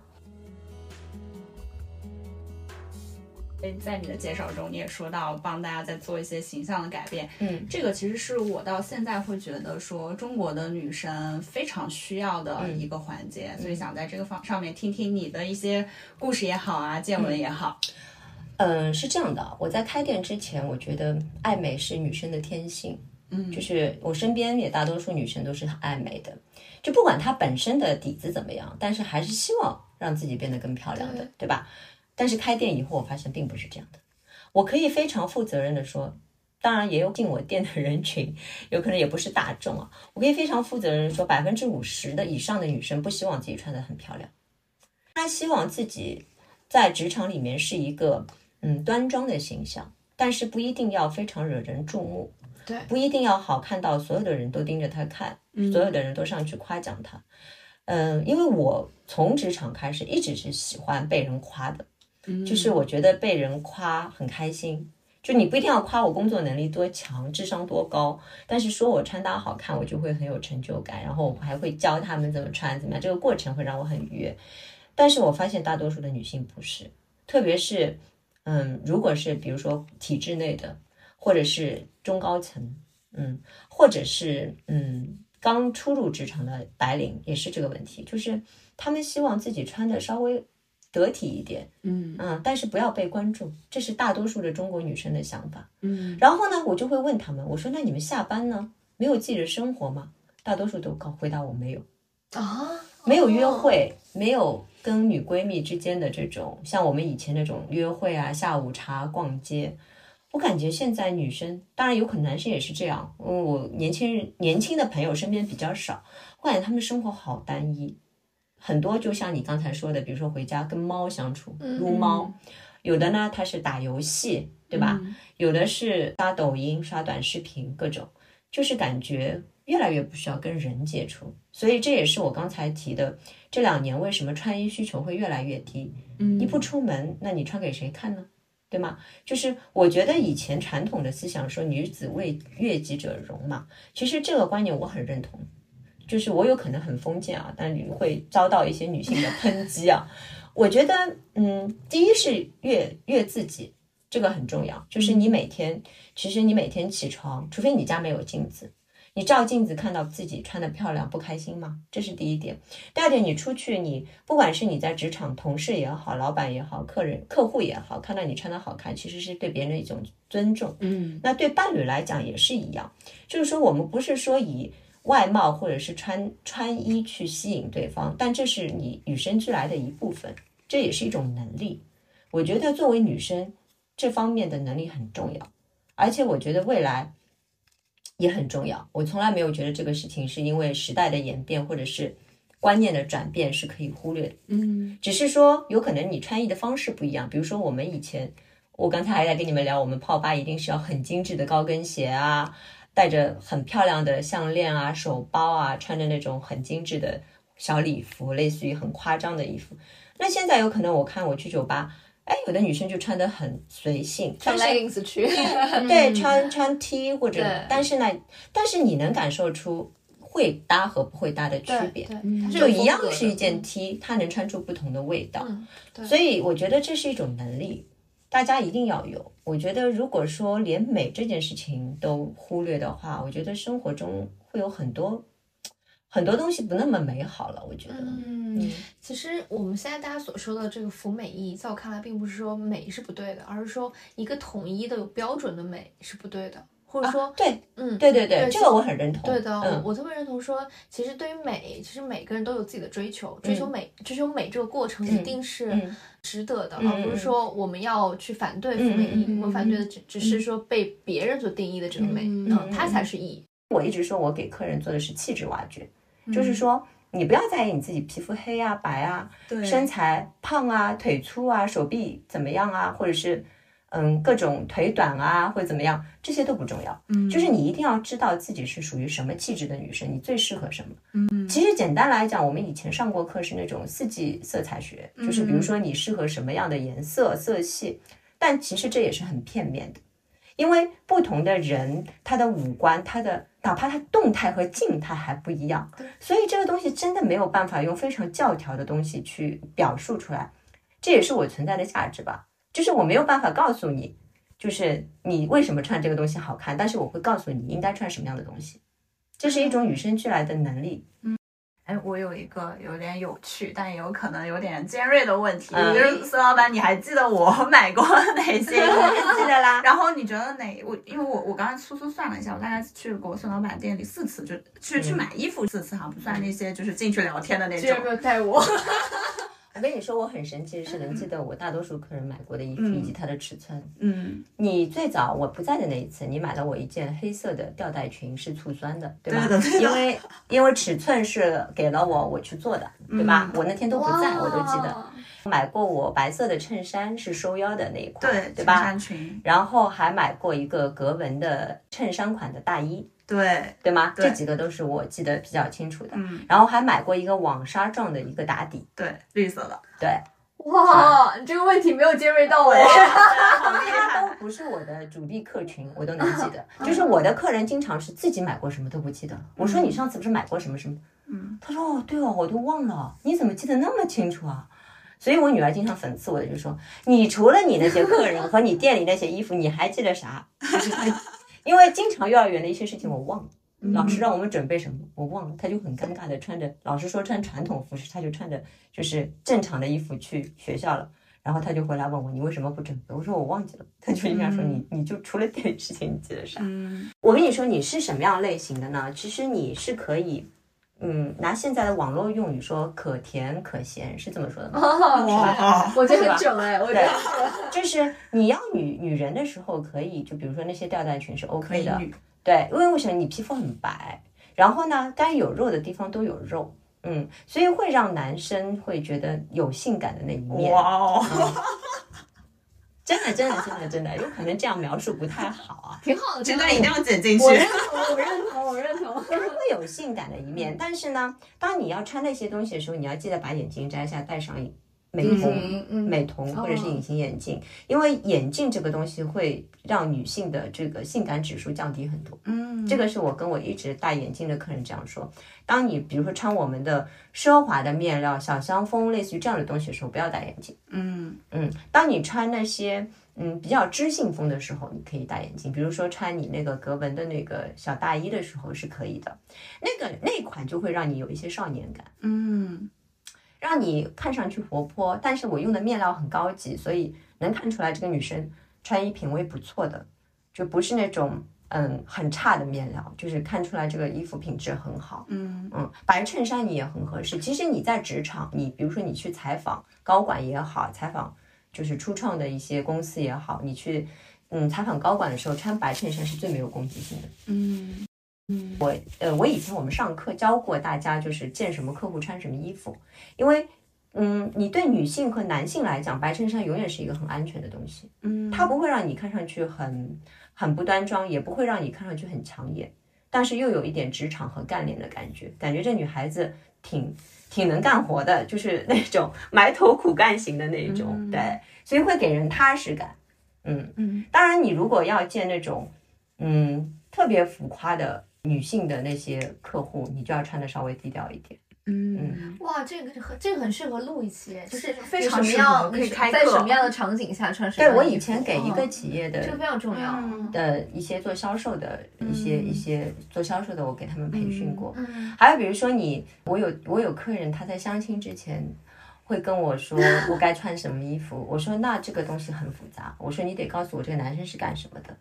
在你的介绍中，你也说到帮大家在做一些形象的改变，嗯，这个其实是我到现在会觉得说中国的女生非常需要的一个环节，所以想在这个方上面听听你的一些故事也好啊，见闻也好。嗯，是这样的，我在开店之前，我觉得爱美是女生的天性。嗯，就是我身边也大多数女生都是很爱美的，就不管她本身的底子怎么样，但是还是希望让自己变得更漂亮的，对吧？但是开店以后，我发现并不是这样的。我可以非常负责任的说，当然也有进我店的人群，有可能也不是大众啊。我可以非常负责任的说，百分之五十的以上的女生不希望自己穿得很漂亮，她希望自己在职场里面是一个嗯端庄的形象，但是不一定要非常惹人注目，对不一定要好看到所有的人都盯着他看，所有的人都上去夸奖他。嗯，因为我从职场开始一直是喜欢被人夸的，就是我觉得被人夸很开心。就你不一定要夸我工作能力多强、智商多高，但是说我穿搭好看，我就会很有成就感，然后我还会教他们怎么穿，怎么样，这个过程会让我很愉悦。但是我发现大多数的女性不是，特别是嗯，如果是比如说体制内的，或者是中高层，嗯，或者是嗯刚初入职场的白领，也是这个问题，就是他们希望自己穿的稍微得体一点，嗯嗯，但是不要被关注，这是大多数的中国女生的想法。嗯然后呢，我就会问他们，我说那你们下班呢，没有自己的生活吗？大多数都告回答我没有。啊，没有约会，没有跟女闺蜜之间的这种像我们以前那种约会啊、下午茶、逛街。我感觉现在女生，当然有可能男生也是这样。嗯，我年轻人年轻的朋友身边比较少，我感觉他们生活好单一，很多就像你刚才说的，比如说回家跟猫相处，撸猫；有的呢，他是打游戏，对吧？有的是刷抖音、刷短视频，各种，就是感觉越来越不需要跟人接触。所以这也是我刚才提的，这两年为什么穿衣需求会越来越低。嗯你不出门，那你穿给谁看呢？对吗？就是我觉得以前传统的思想说女子为悦己者容嘛，其实这个观念我很认同。就是我有可能很封建啊，但你会遭到一些女性的抨击啊。我觉得，嗯，第一是悦悦自己，这个很重要。就是你每天，其实你每天起床，除非你家没有镜子，你照镜子看到自己穿的漂亮，不开心吗？这是第一点。第二点，你出去，你不管是你在职场，同事也好，老板也好，客人、客户也好，看到你穿的好看，其实是对别人的一种尊重。嗯，那对伴侣来讲也是一样，就是说我们不是说以外貌或者是穿穿衣去吸引对方，但这是你与生俱来的一部分，这也是一种能力。我觉得作为女生，这方面的能力很重要，而且我觉得未来也很重要。我从来没有觉得这个事情是因为时代的演变或者是观念的转变是可以忽略的。嗯，只是说有可能你穿衣的方式不一样，比如说我们以前，我刚才还在跟你们聊，我们泡吧一定是要很精致的高跟鞋啊，戴着很漂亮的项链啊、手包啊，穿着那种很精致的小礼服，类似于很夸张的衣服。那现在有可能我看我去酒吧，哎，有的女生就穿的很随性，穿 leggings 去，对，穿穿 T 或者，但是呢，但是你能感受出会搭和不会搭的区别。就一样是一件 T，它能穿出不同的味道。所以我觉得这是一种能力，大家一定要有。我觉得如果说连美这件事情都忽略的话，我觉得生活中会有很多很多东西不那么美好了。我觉得，嗯，其实我们现在大家所说的这个服美役，在我看来，并不是说美是不对的，而是说一个统一的有标准的美是不对的，或者说，对嗯，对对对，对这个我很认同。对的，嗯。我我特别认同说，其实对于美，其实每个人都有自己的追求，追求美，追求美这个过程一定是嗯。值得的，嗯而不是说我们要去反对服美役，嗯嗯嗯我们反对的只只是说被别人所定义的这个美，嗯嗯，它才是义。我一直说我给客人做的是气质挖掘，嗯就是说你不要在意你自己皮肤黑啊、白啊，对身材胖啊、腿粗啊、手臂怎么样啊，或者是嗯各种腿短啊或者怎么样，这些都不重要。嗯就是你一定要知道自己是属于什么气质的女生，你最适合什么。嗯，其实简单来讲，我们以前上过课是那种四季色彩学，就是比如说你适合什么样的颜色、色系，但其实这也是很片面的。因为不同的人，他的五官，他的哪怕他动态和静态还不一样，所以这个东西真的没有办法用非常教条的东西去表述出来，这也是我存在的价值吧。就是我没有办法告诉你，就是你为什么穿这个东西好看，但是我会告诉你应该穿什么样的东西，这是一种与生俱来的能力。哎，我有一个有点有趣，但也有可能有点尖锐的问题，嗯就是孙老板，你还记得我 买过哪些衣服？记得啦，然后你觉得哪我？因为我我刚才粗粗算了一下，我大概去过孙老板店里四次，就去去买衣服四次哈，不算那些就是进去聊天的那种。居然没有带我，我跟你说，我很神奇的是能记得我大多数客人买过的衣服以及它的尺寸。嗯，你最早我不在的那一次，你买了我一件黑色的吊带裙，是醋酸的，对吧？对的因为因为尺寸是给了我我去做的，对吧？我那天都不在，我都记得。买过我白色的衬衫是收腰的那一款，对，衬对吧？衫裙，然后还买过一个格纹的衬衫款的大衣，对，对吗？对这几个都是我记得比较清楚的。嗯，然后还买过一个网纱状的一个打底，对，绿色的，对，哇，你这个问题没有尖锐到我。好厉它害。都不是我的主力客群，我都能记得。就是我的客人经常是自己买过什么都不记得。我说你上次不是买过什么什么？嗯，他说哦，对哦，我都忘了。你怎么记得那么清楚啊？所以我女儿经常讽刺我的，就说你除了你那些客人和你店里那些衣服，你还记得啥？就是她，因为经常幼儿园的一些事情我忘了。老师让我们准备什么，我忘了，他就很尴尬的穿着，老师说穿传统服饰，他就穿着就是正常的衣服去学校了。然后他就回来问我，你为什么不准备？我说我忘记了。他就应该说你，你就除了这件事情，你记得啥？嗯我跟你说，你是什么样类型的呢？其实你是可以，嗯，拿现在的网络用语说可甜可咸，是这么说的吗？哇，我觉得很准哎，我觉得，就是你要女女人的时候，可以就比如说那些吊带裙是 OK 的，对，因为为什么你皮肤很白，然后呢，该有肉的地方都有肉，嗯，所以会让男生会觉得有性感的那一面。哇哦，真的，真的，真的，真的，有可能这样描述不太好啊。挺好的，这段一定要剪进去我。认同，我认同，我认同。会有性感的一面，但是呢，当你要穿那些东西的时候，你要记得把眼镜摘下，戴上美瞳、美瞳或者是隐形眼镜，因为眼镜这个东西会让女性的这个性感指数降低很多。嗯，这个是我跟我一直戴眼镜的客人这样说。当你比如说穿我们的奢华的面料、小香风，类似于这样的东西的时候，不要戴眼镜。嗯嗯，当你穿那些嗯比较知性风的时候，你可以戴眼镜，比如说穿你那个格纹的那个小大衣的时候是可以的，那个那款就会让你有一些少年感。嗯让你看上去活泼，但是我用的面料很高级，所以能看出来这个女生穿衣品味不错的，就不是那种嗯很差的面料，就是看出来这个衣服品质很好。嗯嗯，白衬衫你也很合适。其实你在职场，你比如说你去采访高管也好，采访就是初创的一些公司也好，你去嗯采访高管的时候，穿白衬衫是最没有攻击性的。嗯呃，我以前我们上课教过大家，就是见什么客户穿什么衣服，因为，嗯，你对女性和男性来讲，白衬衫永远是一个很安全的东西，嗯，它不会让你看上去很很不端庄，也不会让你看上去很抢眼，但是又有一点职场和干练的感觉，感觉这女孩子挺挺能干活的，就是那种 埋头苦干型的那种，嗯。对，所以会给人踏实感，嗯嗯，当然你如果要见那种，嗯，特别浮夸的。女性的那些客户，你就要穿的稍微低调一点。嗯。哇，这个很这个很适合录一期，就是非有什么常适合样可以开在什么样的场景下穿什么对我以前给一个嗯。企业的这个非常重要。嗯。的一些做销售的一些、一些做销售的，我给他们培训过。嗯。还有比如说你，我有我有客人他在相亲之前会跟我说 我该穿什么衣服，我说那这个东西很复杂，我说你得告诉我这个男生是干什么的，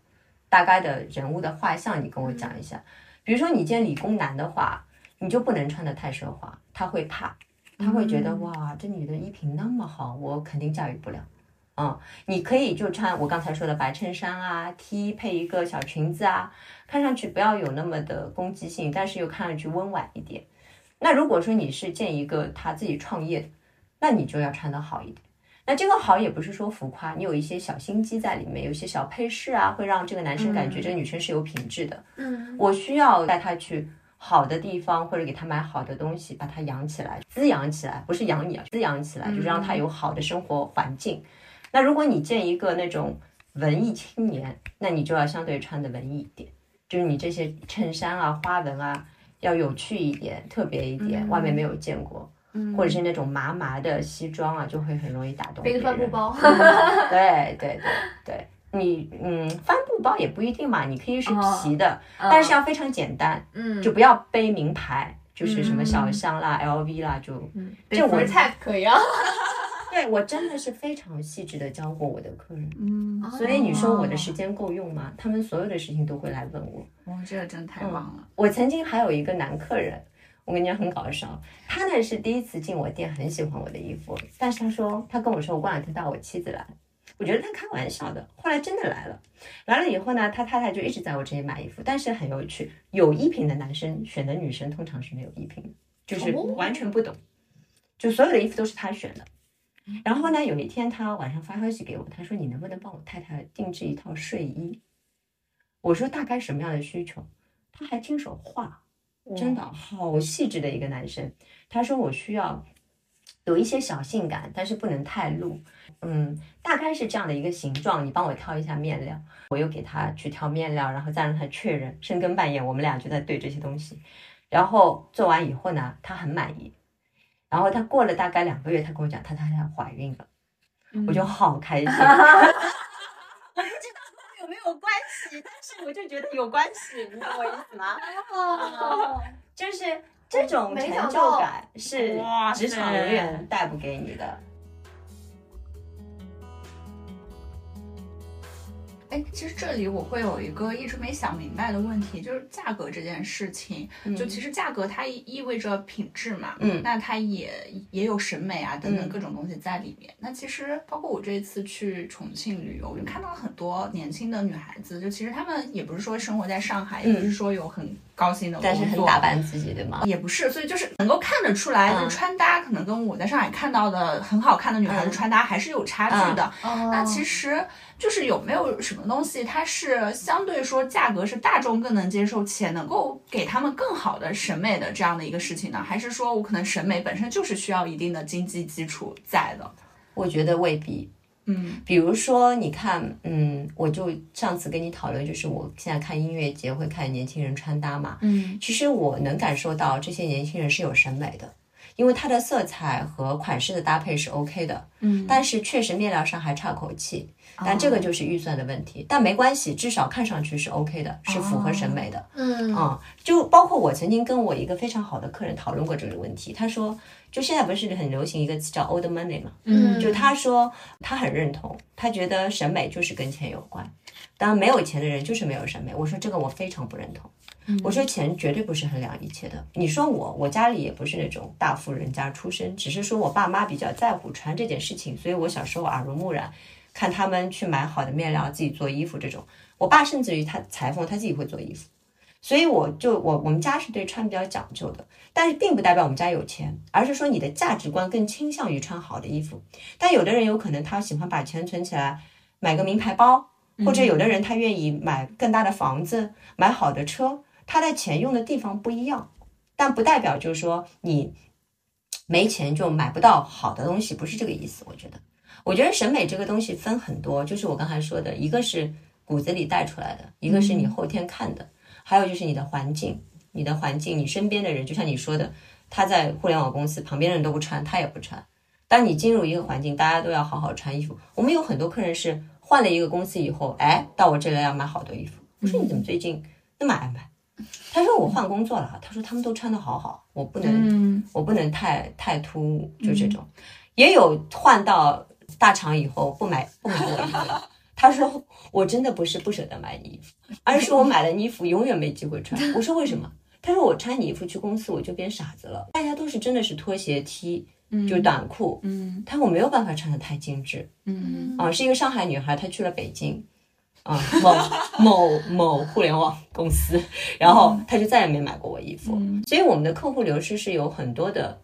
大概的人物的画像你跟我讲一下。比如说你见理工男的话，你就不能穿的太奢华，他会怕，他会觉得、哇这女的衣品那么好，我肯定驾驭不了。嗯，你可以就穿我刚才说的白衬衫啊，T 配一个小裙子啊，看上去不要有那么的攻击性，但是又看上去温婉一点。那如果说你是见一个他自己创业的，那你就要穿的好一点。那这个好也不是说浮夸，你有一些小心机在里面，有一些小配饰啊，会让这个男生感觉这个女生是有品质的。嗯我需要带他去好的地方，或者给他买好的东西，把他养起来，滋养起来，不是养你啊，滋养起来，就是让他有好的生活环境。那如果你见一个那种文艺青年，那你就要相对穿的文艺一点，就是你这些衬衫啊、花纹啊要有趣一点、特别一点，外面没有见过。或者是那种麻麻的西装啊，就会很容易打动背个帆布人。包，对对对对，你嗯，帆布包也不一定嘛，你可以是皮的，哦但是要非常简单，嗯，就不要背名牌，就是什么小香啦、LV 啦，就这我 tag 可以啊。对我真的是非常细致的教过我的客人，嗯，所以你说我的哦时间够用吗？他们所有的事情都会来问我。哇，这个真太棒了。我曾经还有一个男客人，我跟你讲很搞笑，他呢是第一次进我店，很喜欢我的衣服，但是他说他跟我说我过两天带我妻子来，我觉得他开玩笑的，后来真的来了，来了以后呢，他太太就一直在我这里买衣服，但是很有趣，有衣品的男生选的女生通常是没有衣品的，就是哦完全不懂，就所有的衣服都是他选的。然后呢，有一天他晚上发消息给我，他说你能不能帮我太太定制一套睡衣？我说大概什么样的需求？他还亲手画，真的好细致的一个男生。他说我需要有一些小性感，但是不能太露。嗯，大概是这样的一个形状，你帮我挑一下面料。我又给他去挑面料，然后再让他确认，深更半夜我们俩就在对这些东西。然后做完以后呢，他很满意。然后他过了大概两个月，他跟我讲他他他怀孕了，我就好开心。有关系，但是我就觉得有关系，你懂我意思吗？就是这种成就感是哇职场塞永远带不给你的。哎，其实这里我会有一个一直没想明白的问题，就是价格这件事情。就其实价格它意意味着品质嘛，嗯那它也也有审美啊等等嗯各种东西在里面。那其实包括我这一次去重庆旅游，我就看到很多年轻的女孩子，就其实她们也不是说生活在上海，也不是说有很高薪的工作，嗯但是很打扮自己，对吗？也不是，所以就是能够看得出来，嗯就穿搭可能跟我在上海看到的很好看的女孩子嗯穿搭还是有差距的。那那其实就是有没有什么东西，它是相对说价格是大众更能接受，且能够给他们更好的审美的这样的一个事情呢？还是说我可能审美本身就是需要一定的经济基础在的？我觉得未必。嗯。比如说，你看，嗯，我就上次跟你讨论，就是我现在看音乐节会看年轻人穿搭嘛，嗯。其实我能感受到这些年轻人是有审美的，因为它的色彩和款式的搭配是 OK 的，嗯。但是确实面料上还差口气，但这个就是预算的问题。但没关系，至少看上去是 OK 的，是符合审美的。嗯啊、就包括我曾经跟我一个非常好的客人讨论过这个问题，他说，就现在不是很流行一个词叫 old money 嘛，嗯就他说他很认同，他觉得审美就是跟钱有关。当然，没有钱的人就是没有审美。我说这个我非常不认同。我说钱绝对不是衡量一切的。你说我，我家里也不是那种大富人家出身，只是说我爸妈比较在乎穿这件事情，所以我小时候耳濡目染，看他们去买好的面料，自己做衣服这种。我爸甚至于他裁缝，他自己会做衣服。所以我就我我们家是对穿比较讲究的，但是并不代表我们家有钱，而是说你的价值观更倾向于穿好的衣服。但有的人有可能他喜欢把钱存起来，买个名牌包，或者有的人他愿意买更大的房子，买好的车，他的钱用的地方不一样，但不代表就是说你没钱就买不到好的东西，不是这个意思。我觉得，我觉得审美这个东西分很多，就是我刚才说的，一个是骨子里带出来的，一个是你后天看的。还有就是你的环境，你的环境，你身边的人，就像你说的，他在互联网公司旁边的人都不穿，他也不穿。当你进入一个环境，大家都要好好穿衣服。我们有很多客人是换了一个公司以后，哎，到我这里要买好多衣服。我说你怎么最近那么爱买？他说我换工作了。他说他们都穿的好好，我不能，嗯我不能太太突兀，就这种。也有换到大厂以后不买不买我衣服的。他说我真的不是不舍得买你衣服，而是我买了衣服永远没机会穿。我说为什么？他说我穿你衣服去公司我就变傻子了，大家都是真的是拖鞋 T，就短裤，嗯他说我没有办法穿的太精致嗯啊。是一个上海女孩，她去了北京。啊，某某某互联网公司，然后她就再也没买过我衣服，所以我们的客户流失是有很多的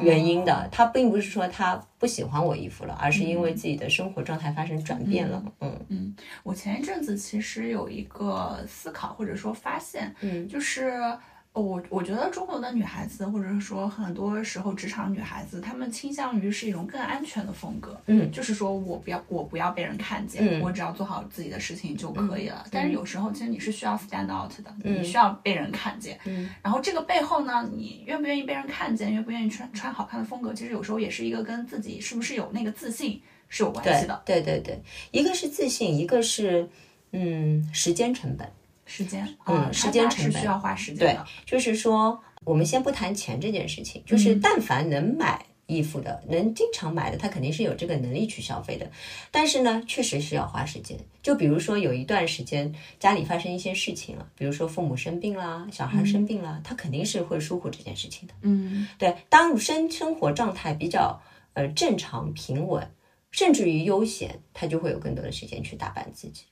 原因的，他并不是说他不喜欢我衣服了，而是因为自己的生活状态发生转变了。嗯嗯。我前一阵子其实有一个思考或者说发现，嗯。就是呃我我觉得中国的女孩子，或者是说很多时候职场女孩子，她们倾向于是一种更安全的风格，嗯就是说我不要我不要被人看见，嗯我只要做好自己的事情就可以了。但是有时候其实你是需要 stand out 的，嗯你需要被人看见。嗯然后这个背后呢，你愿不愿意被人看见，愿不愿意穿穿好看的风格，其实有时候也是一个跟自己是不是有那个自信是有关系的。对对对，一个是自信，一个是嗯时间成本。时间，嗯呃时间成本是需要花时间对。，就是说，我们先不谈钱这件事情，就是嗯但凡能买衣服的，能经常买的，他肯定是有这个能力去消费的。但是呢，确实是要花时间。就比如说有一段时间家里发生一些事情了，比如说父母生病啦，小孩生病啦，他肯定是会疏忽这件事情的。嗯对，当生生活状态比较呃正常平稳，甚至于悠闲，他就会有更多的时间去打扮自己。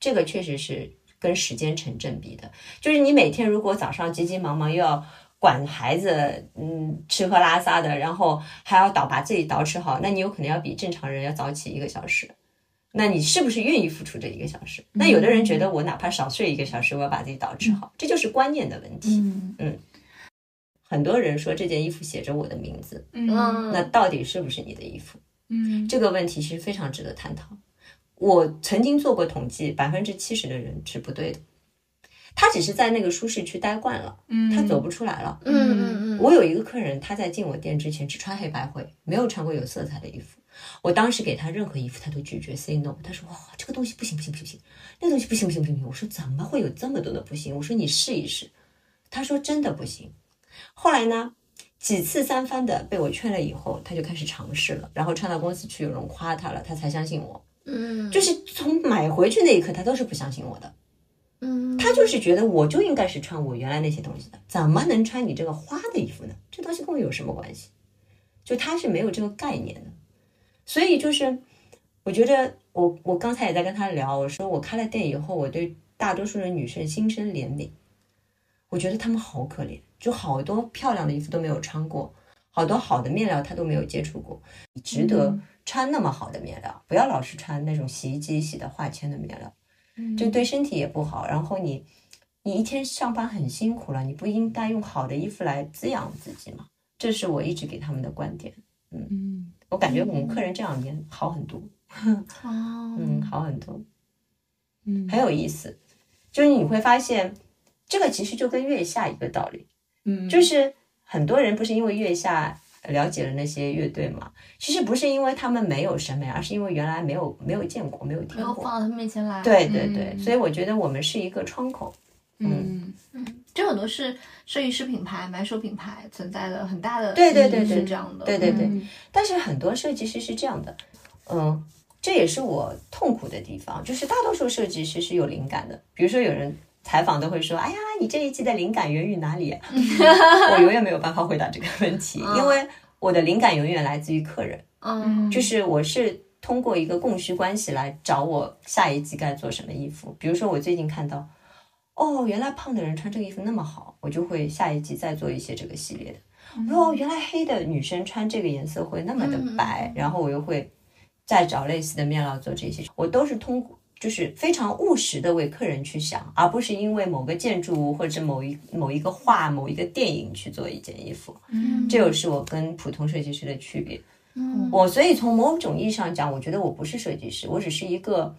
这个确实是跟时间成正比的。就是你每天如果早上急急忙忙又要管孩子，嗯，吃喝拉撒的，然后还要倒把自己捯饬好，那你有可能要比正常人要早起一个小时。那你是不是愿意付出这一个小时？那有的人觉得我哪怕少睡一个小时，我要把自己捯饬好，这就是观念的问题。嗯很多人说这件衣服写着我的名字，嗯那到底是不是你的衣服？嗯这个问题其实非常值得探讨。我曾经做过统计，百分之七十的人是不对的。他只是在那个舒适区待惯了，嗯他走不出来了。嗯嗯嗯，我有一个客人，他在进我店之前只穿黑白灰，没有穿过有色彩的衣服。我当时给他任何衣服，他都拒绝 say no。他说：“哇，这个东西不行不行不行不行，那个东西不行不行不行。”我说：“怎么会有这么多的不行？”我说：“你试一试。”他说：“真的不行。”后来呢，几次三番的被我劝了以后，他就开始尝试了，然后穿到公司去，有人夸他了，他才相信我。嗯就是从买回去那一刻，他都是不相信我的。嗯，他就是觉得我就应该是穿我原来那些东西的，怎么能穿你这个花的衣服呢？这东西跟我有什么关系？就他是没有这个概念的，所以就是我觉得我我刚才也在跟他聊，我说我开了店以后，我对大多数的女生心生怜悯，我觉得她们好可怜，就好多漂亮的衣服都没有穿过，好多好的面料他都没有接触过，你值得穿那么好的面料，不要老是穿那种洗衣机洗的化纤的面料。这对身体也不好。然后你，你一天上班很辛苦了，你不应该用好的衣服来滋养自己吗？这是我一直给他们的观点。嗯我感觉我们客人这两年好很多，哦，嗯，好很多，嗯很有意思。就是你会发现，这个其实就跟月下一个道理，嗯就是很多人不是因为月下了解了那些乐队嘛。其实不是因为他们没有审美，而是因为原来没有没有见过，没有听过。没有放到他们面前来。对对对，所以我觉得我们是一个窗口。嗯嗯，这很多是设计师品牌、买手品牌存在的很大的对对对对是这样的。对对对，嗯但是很多设计师是这样的，嗯，这也是我痛苦的地方，就是大多数设计师是有灵感的，比如说有人采访都会说，哎呀，你这一季的灵感源于哪里、啊？我永远没有办法回答这个问题，因为我的灵感永远来自于客人，嗯就是我是通过一个供需关系来找我下一季该做什么衣服。比如说我最近看到，哦，原来胖的人穿这个衣服那么好，我就会下一季再做一些这个系列的。我说哦，原来黑的女生穿这个颜色会那么的白，然后我又会再找类似的面料做这些，我都是通过。就是非常务实的为客人去想，而不是因为某个建筑物或者某一某一个画、某一个电影去做一件衣服。嗯这就是我跟普通设计师的区别。嗯我所以从某种意义上讲，我觉得我不是设计师，我只是一个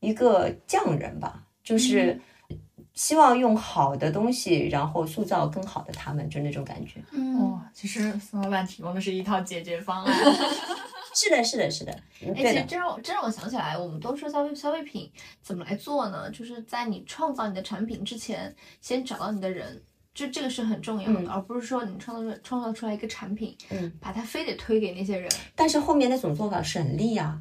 一个匠人吧，就是希望用好的东西，然后塑造更好的他们，就那种感觉。嗯，哇，其实孙老板提供的是一套解决方案。是的，是的，是的，嗯哎，其实这让我这让我想起来，我们都说消费消费品怎么来做呢？就是在你创造你的产品之前，先找到你的人，这这个是很重要的，嗯。而不是说你创造出创造出来一个产品，嗯，把它非得推给那些人，但是后面那种做法省力啊，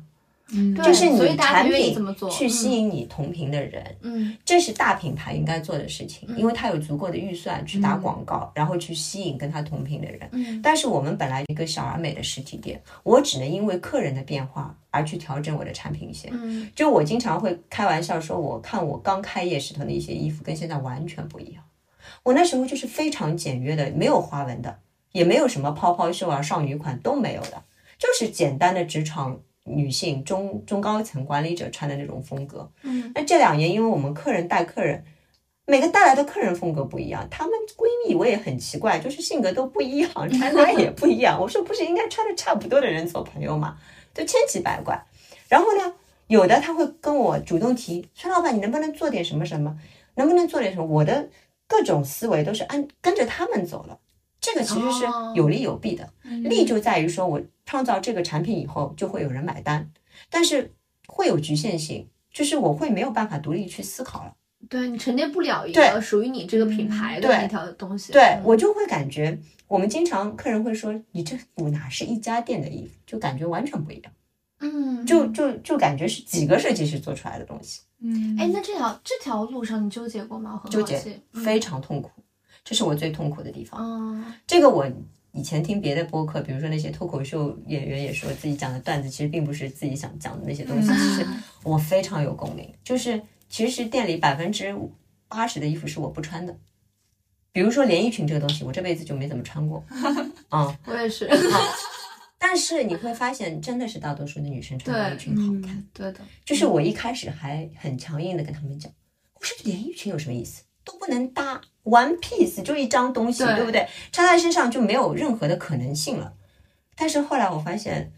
嗯。就是你产品去吸引你同频的人，嗯，这是大品牌应该做的事情，嗯。因为它有足够的预算去打广告，然后去吸引跟他同频的人。嗯。但是我们本来一个小而美的实体店，我只能因为客人的变化而去调整我的产品线。嗯。就我经常会开玩笑说，我看我刚开业时候的一些衣服跟现在完全不一样。我那时候就是非常简约的，没有花纹的，也没有什么泡泡袖啊、少女款都没有的，就是简单的职场女性中中高层管理者穿的那种风格。嗯那这两年，因为我们客人带客人，每个带来的客人风格不一样，她们闺蜜我也很奇怪，就是性格都不一样，穿搭也不一样。我说不是应该穿的差不多的人做朋友吗？就千奇百怪。然后呢，有的他会跟我主动提，孙老板，你能不能做点什么什么？能不能做点什么？我的各种思维都是按跟着他们走了。这个其实是哦。有利有弊的，利就在于说我创造这个产品以后就会有人买单，但是会有局限性，就是我会没有办法独立去思考了。对你沉淀不了一个属于你这个品牌的对那条东西，对嗯。我就会感觉，我们经常客人会说，你这我哪是一家店的衣服，就感觉完全不一样，嗯，就就就感觉是几个设计师做出来的东西，嗯。哎，那这条这条路上你纠结过吗？我很纠结非常痛苦，这是我最痛苦的地方。嗯这个我以前听别的播客，比如说那些脱口秀演员也说自己讲的段子，其实并不是自己想讲的那些东西，其实我非常有共鸣。就是其实店里百分之八十的衣服是我不穿的，比如说连衣裙这个东西，我这辈子就没怎么穿过，啊、我也是，但是你会发现，真的是大多数的女生穿连衣裙好看。对的，就是我一开始还很强硬的跟他们讲，我说连衣裙有什么意思？都不能搭，one piece 就一张东西，对对不对？穿在身上就没有任何的可能性了。但是后来我发现，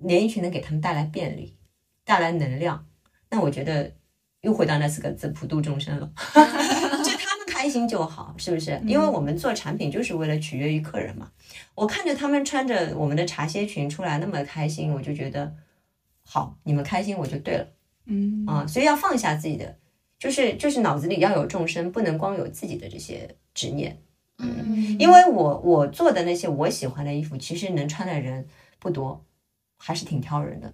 连衣裙能给他们带来便利，带来能量。那我觉得又回到那四个字：普度众生了。就他们开心就好，是不是？因为我们做产品就是为了取悦于客人嘛。我看着他们穿着我们的茶歇裙出来那么开心，我就觉得好，你们开心我就对了。嗯啊，所以要放下自己的，就是就是脑子里要有众生，不能光有自己的这些执念。嗯，因为我我做的那些我喜欢的衣服，其实能穿的人不多，还是挺挑人的。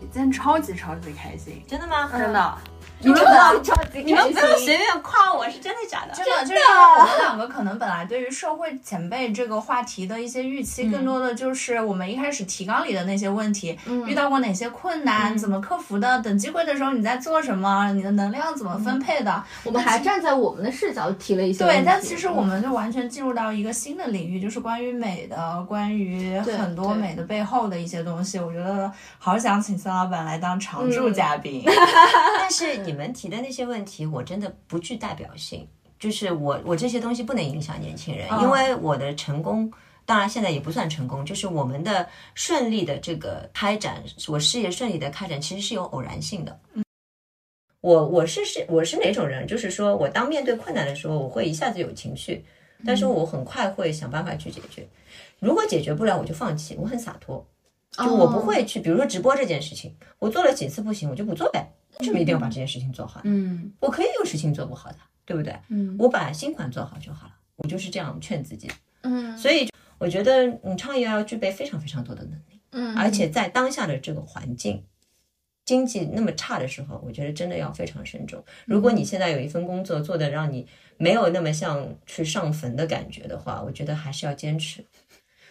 今天超级超级开心，真的吗？真的。你们超级超级你们不要随便夸我，是真的假的？真的，就是我们两个可能本来对于社会前辈这个话题的一些预期，更多的就是我们一开始提纲里的那些问题，嗯。遇到过哪些困难，怎么克服的，等机会的时候你在做什么，你的能量怎么分配的。我们还站在我们的视角提了一些问对，但其实我们就完全进入到一个新的领域，就是关于美的，关于很多美的背后的一些东西。我觉得好想请孙老板来当常驻嗯。嘉宾。但是你们提的那些问题，我真的不具代表性。就是我我这些东西不能影响年轻人，嗯因为我的成功，当然现在也不算成功，就是我们的顺利的这个开展，我事业顺利的开展，其实是有偶然性的。我我是是我是哪种人？就是说我当面对困难的时候，我会一下子有情绪，但是我很快会想办法去解决。如果解决不了，我就放弃，我很洒脱。就我不会去，比如说直播这件事情，我做了几次不行，我就不做呗，为什么一定要把这件事情做好？嗯我可以有事情做不好的，对不对？嗯我把新款做好就好了，我就是这样劝自己。嗯所以我觉得你创业要具备非常非常多的能力，嗯，而且在当下的这个环境。经济那么差的时候，我觉得真的要非常慎重。如果你现在有一份工作做的让你没有那么像去上坟的感觉的话，我觉得还是要坚持。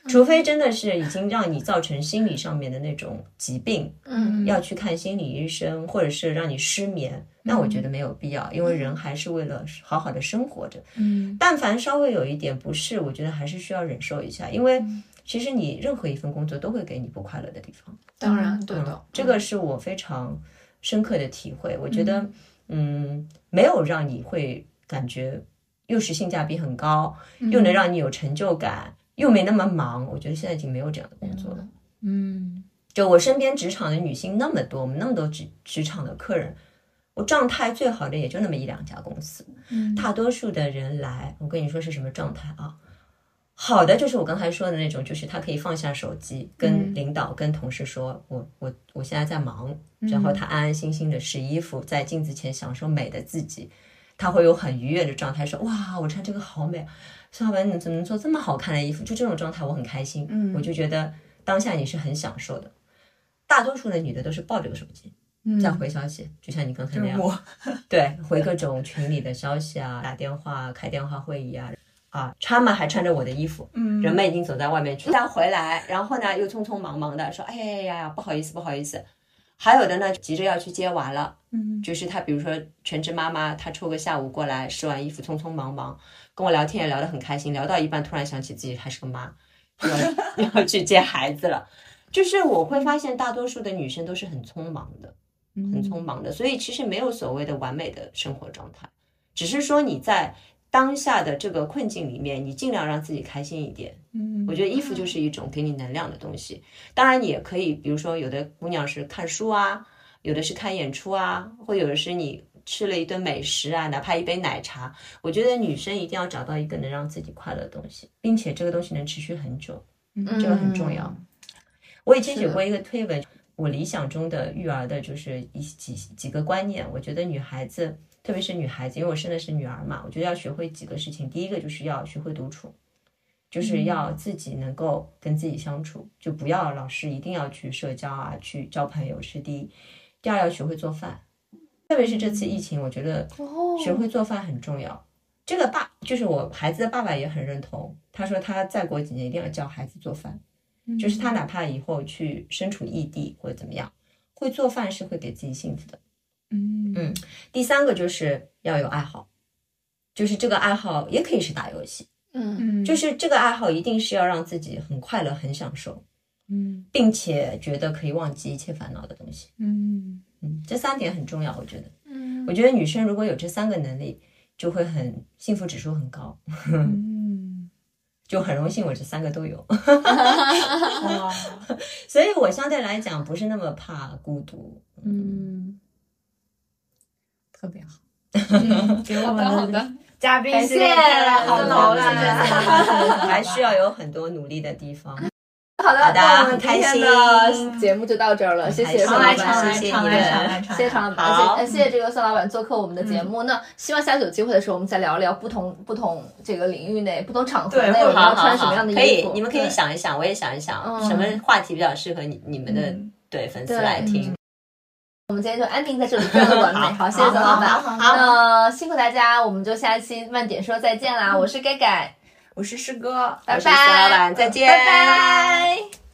除非真的是已经让你造成心理上面的那种疾病，嗯要去看心理医生，或者是让你失眠，那我觉得没有必要，因为人还是为了好好的生活着。嗯但凡稍微有一点不适，我觉得还是需要忍受一下，因为其实你任何一份工作都会给你不快乐的地方。当然对的嗯，这个是我非常深刻的体会。我觉得，嗯，没有让你会感觉又是性价比很高，又能让你有成就感，又没那么忙。我觉得现在已经没有这样的工作了。嗯就我身边职场的女性那么多，我们那么多职职场的客人，我状态最好的也就那么一两家公司，嗯大多数的人来，我跟你说是什么状态啊？好的就是我刚才说的那种，就是他可以放下手机，跟领导、跟同事说，我我我现在在忙，然后他安安心心的试衣服，在镜子前享受美的自己，他会有很愉悦的状态，说哇，我穿这个好美，孙老板你怎么能做这么好看的衣服？就这种状态我很开心，嗯我就觉得当下你是很享受的。大多数的女的都是抱着个手机在回消息，就像你刚才那样，对，回各种群里的消息啊，打电话、开电话会议啊，啊，穿嘛还穿着我的衣服，嗯人们已经走在外面去，但回来，然后呢又匆匆忙忙的说，哎呀呀呀，不好意思，不好意思。还有的呢，急着要去接娃了，嗯就是他，比如说全职妈妈，她抽个下午过来试完衣服，匆匆忙忙跟我聊天也聊得很开心，聊到一半突然想起自己还是个妈，要 要去接孩子了。就是我会发现，大多数的女生都是很匆忙的，很匆忙的，所以其实没有所谓的完美的生活状态，只是说你在当下的这个困境里面，你尽量让自己开心一点。嗯我觉得衣服就是一种给你能量的东西，当然你也可以，比如说有的姑娘是看书啊，有的是看演出啊，或有的是你吃了一顿美食啊，哪怕一杯奶茶。我觉得女生一定要找到一个能让自己快乐的东西，并且这个东西能持续很久，这个很重要。我以前写过一个推文，我理想中的育儿的就是一几几个观念。我觉得女孩子，特别是女孩子，因为我生的是女儿嘛，我觉得要学会几个事情。第一个就是要学会独处，就是要自己能够跟自己相处，就不要老是一定要去社交啊，去交朋友是第一。第二要学会做饭，特别是这次疫情，我觉得哦学会做饭很重要。这个爸就是我孩子的爸爸也很认同，他说他再过几年一定要教孩子做饭。就是他哪怕以后去身处异地或者怎么样，会做饭是会给自己幸福的。嗯嗯第三个就是要有爱好，就是这个爱好也可以是打游戏，嗯嗯就是这个爱好一定是要让自己很快乐、很享受，嗯并且觉得可以忘记一切烦恼的东西。嗯嗯，这三点很重要，我觉得。嗯我觉得女生如果有这三个能力，就会很幸福指数很高，嗯 就很荣幸我这三个都有。哇 所以我相对来讲不是那么怕孤独。嗯，特别好，嗯，给我们的好们的，嘉宾谢谢系列带来好了。还需要有很多努力的地方。好的，那我们今天的心节目就到这儿了，谢谢宋老板。谢谢你谢谢常老板，谢谢这个宋老板做客我们的节目。那希望下次有机会的时候，我们再聊聊不同不同这个领域内、不同场合内我们要穿什么样的可以衣服。，你们可以想一想，我也想一想，嗯什么话题比较适合你你们的嗯对粉丝来听。我们今天就安定在这里，非常的完美。好，谢谢宋老板。那辛苦大家，我们就下期慢点说再见啦！我是盖盖，我是师哥，拜拜，我是孙老板再见拜拜。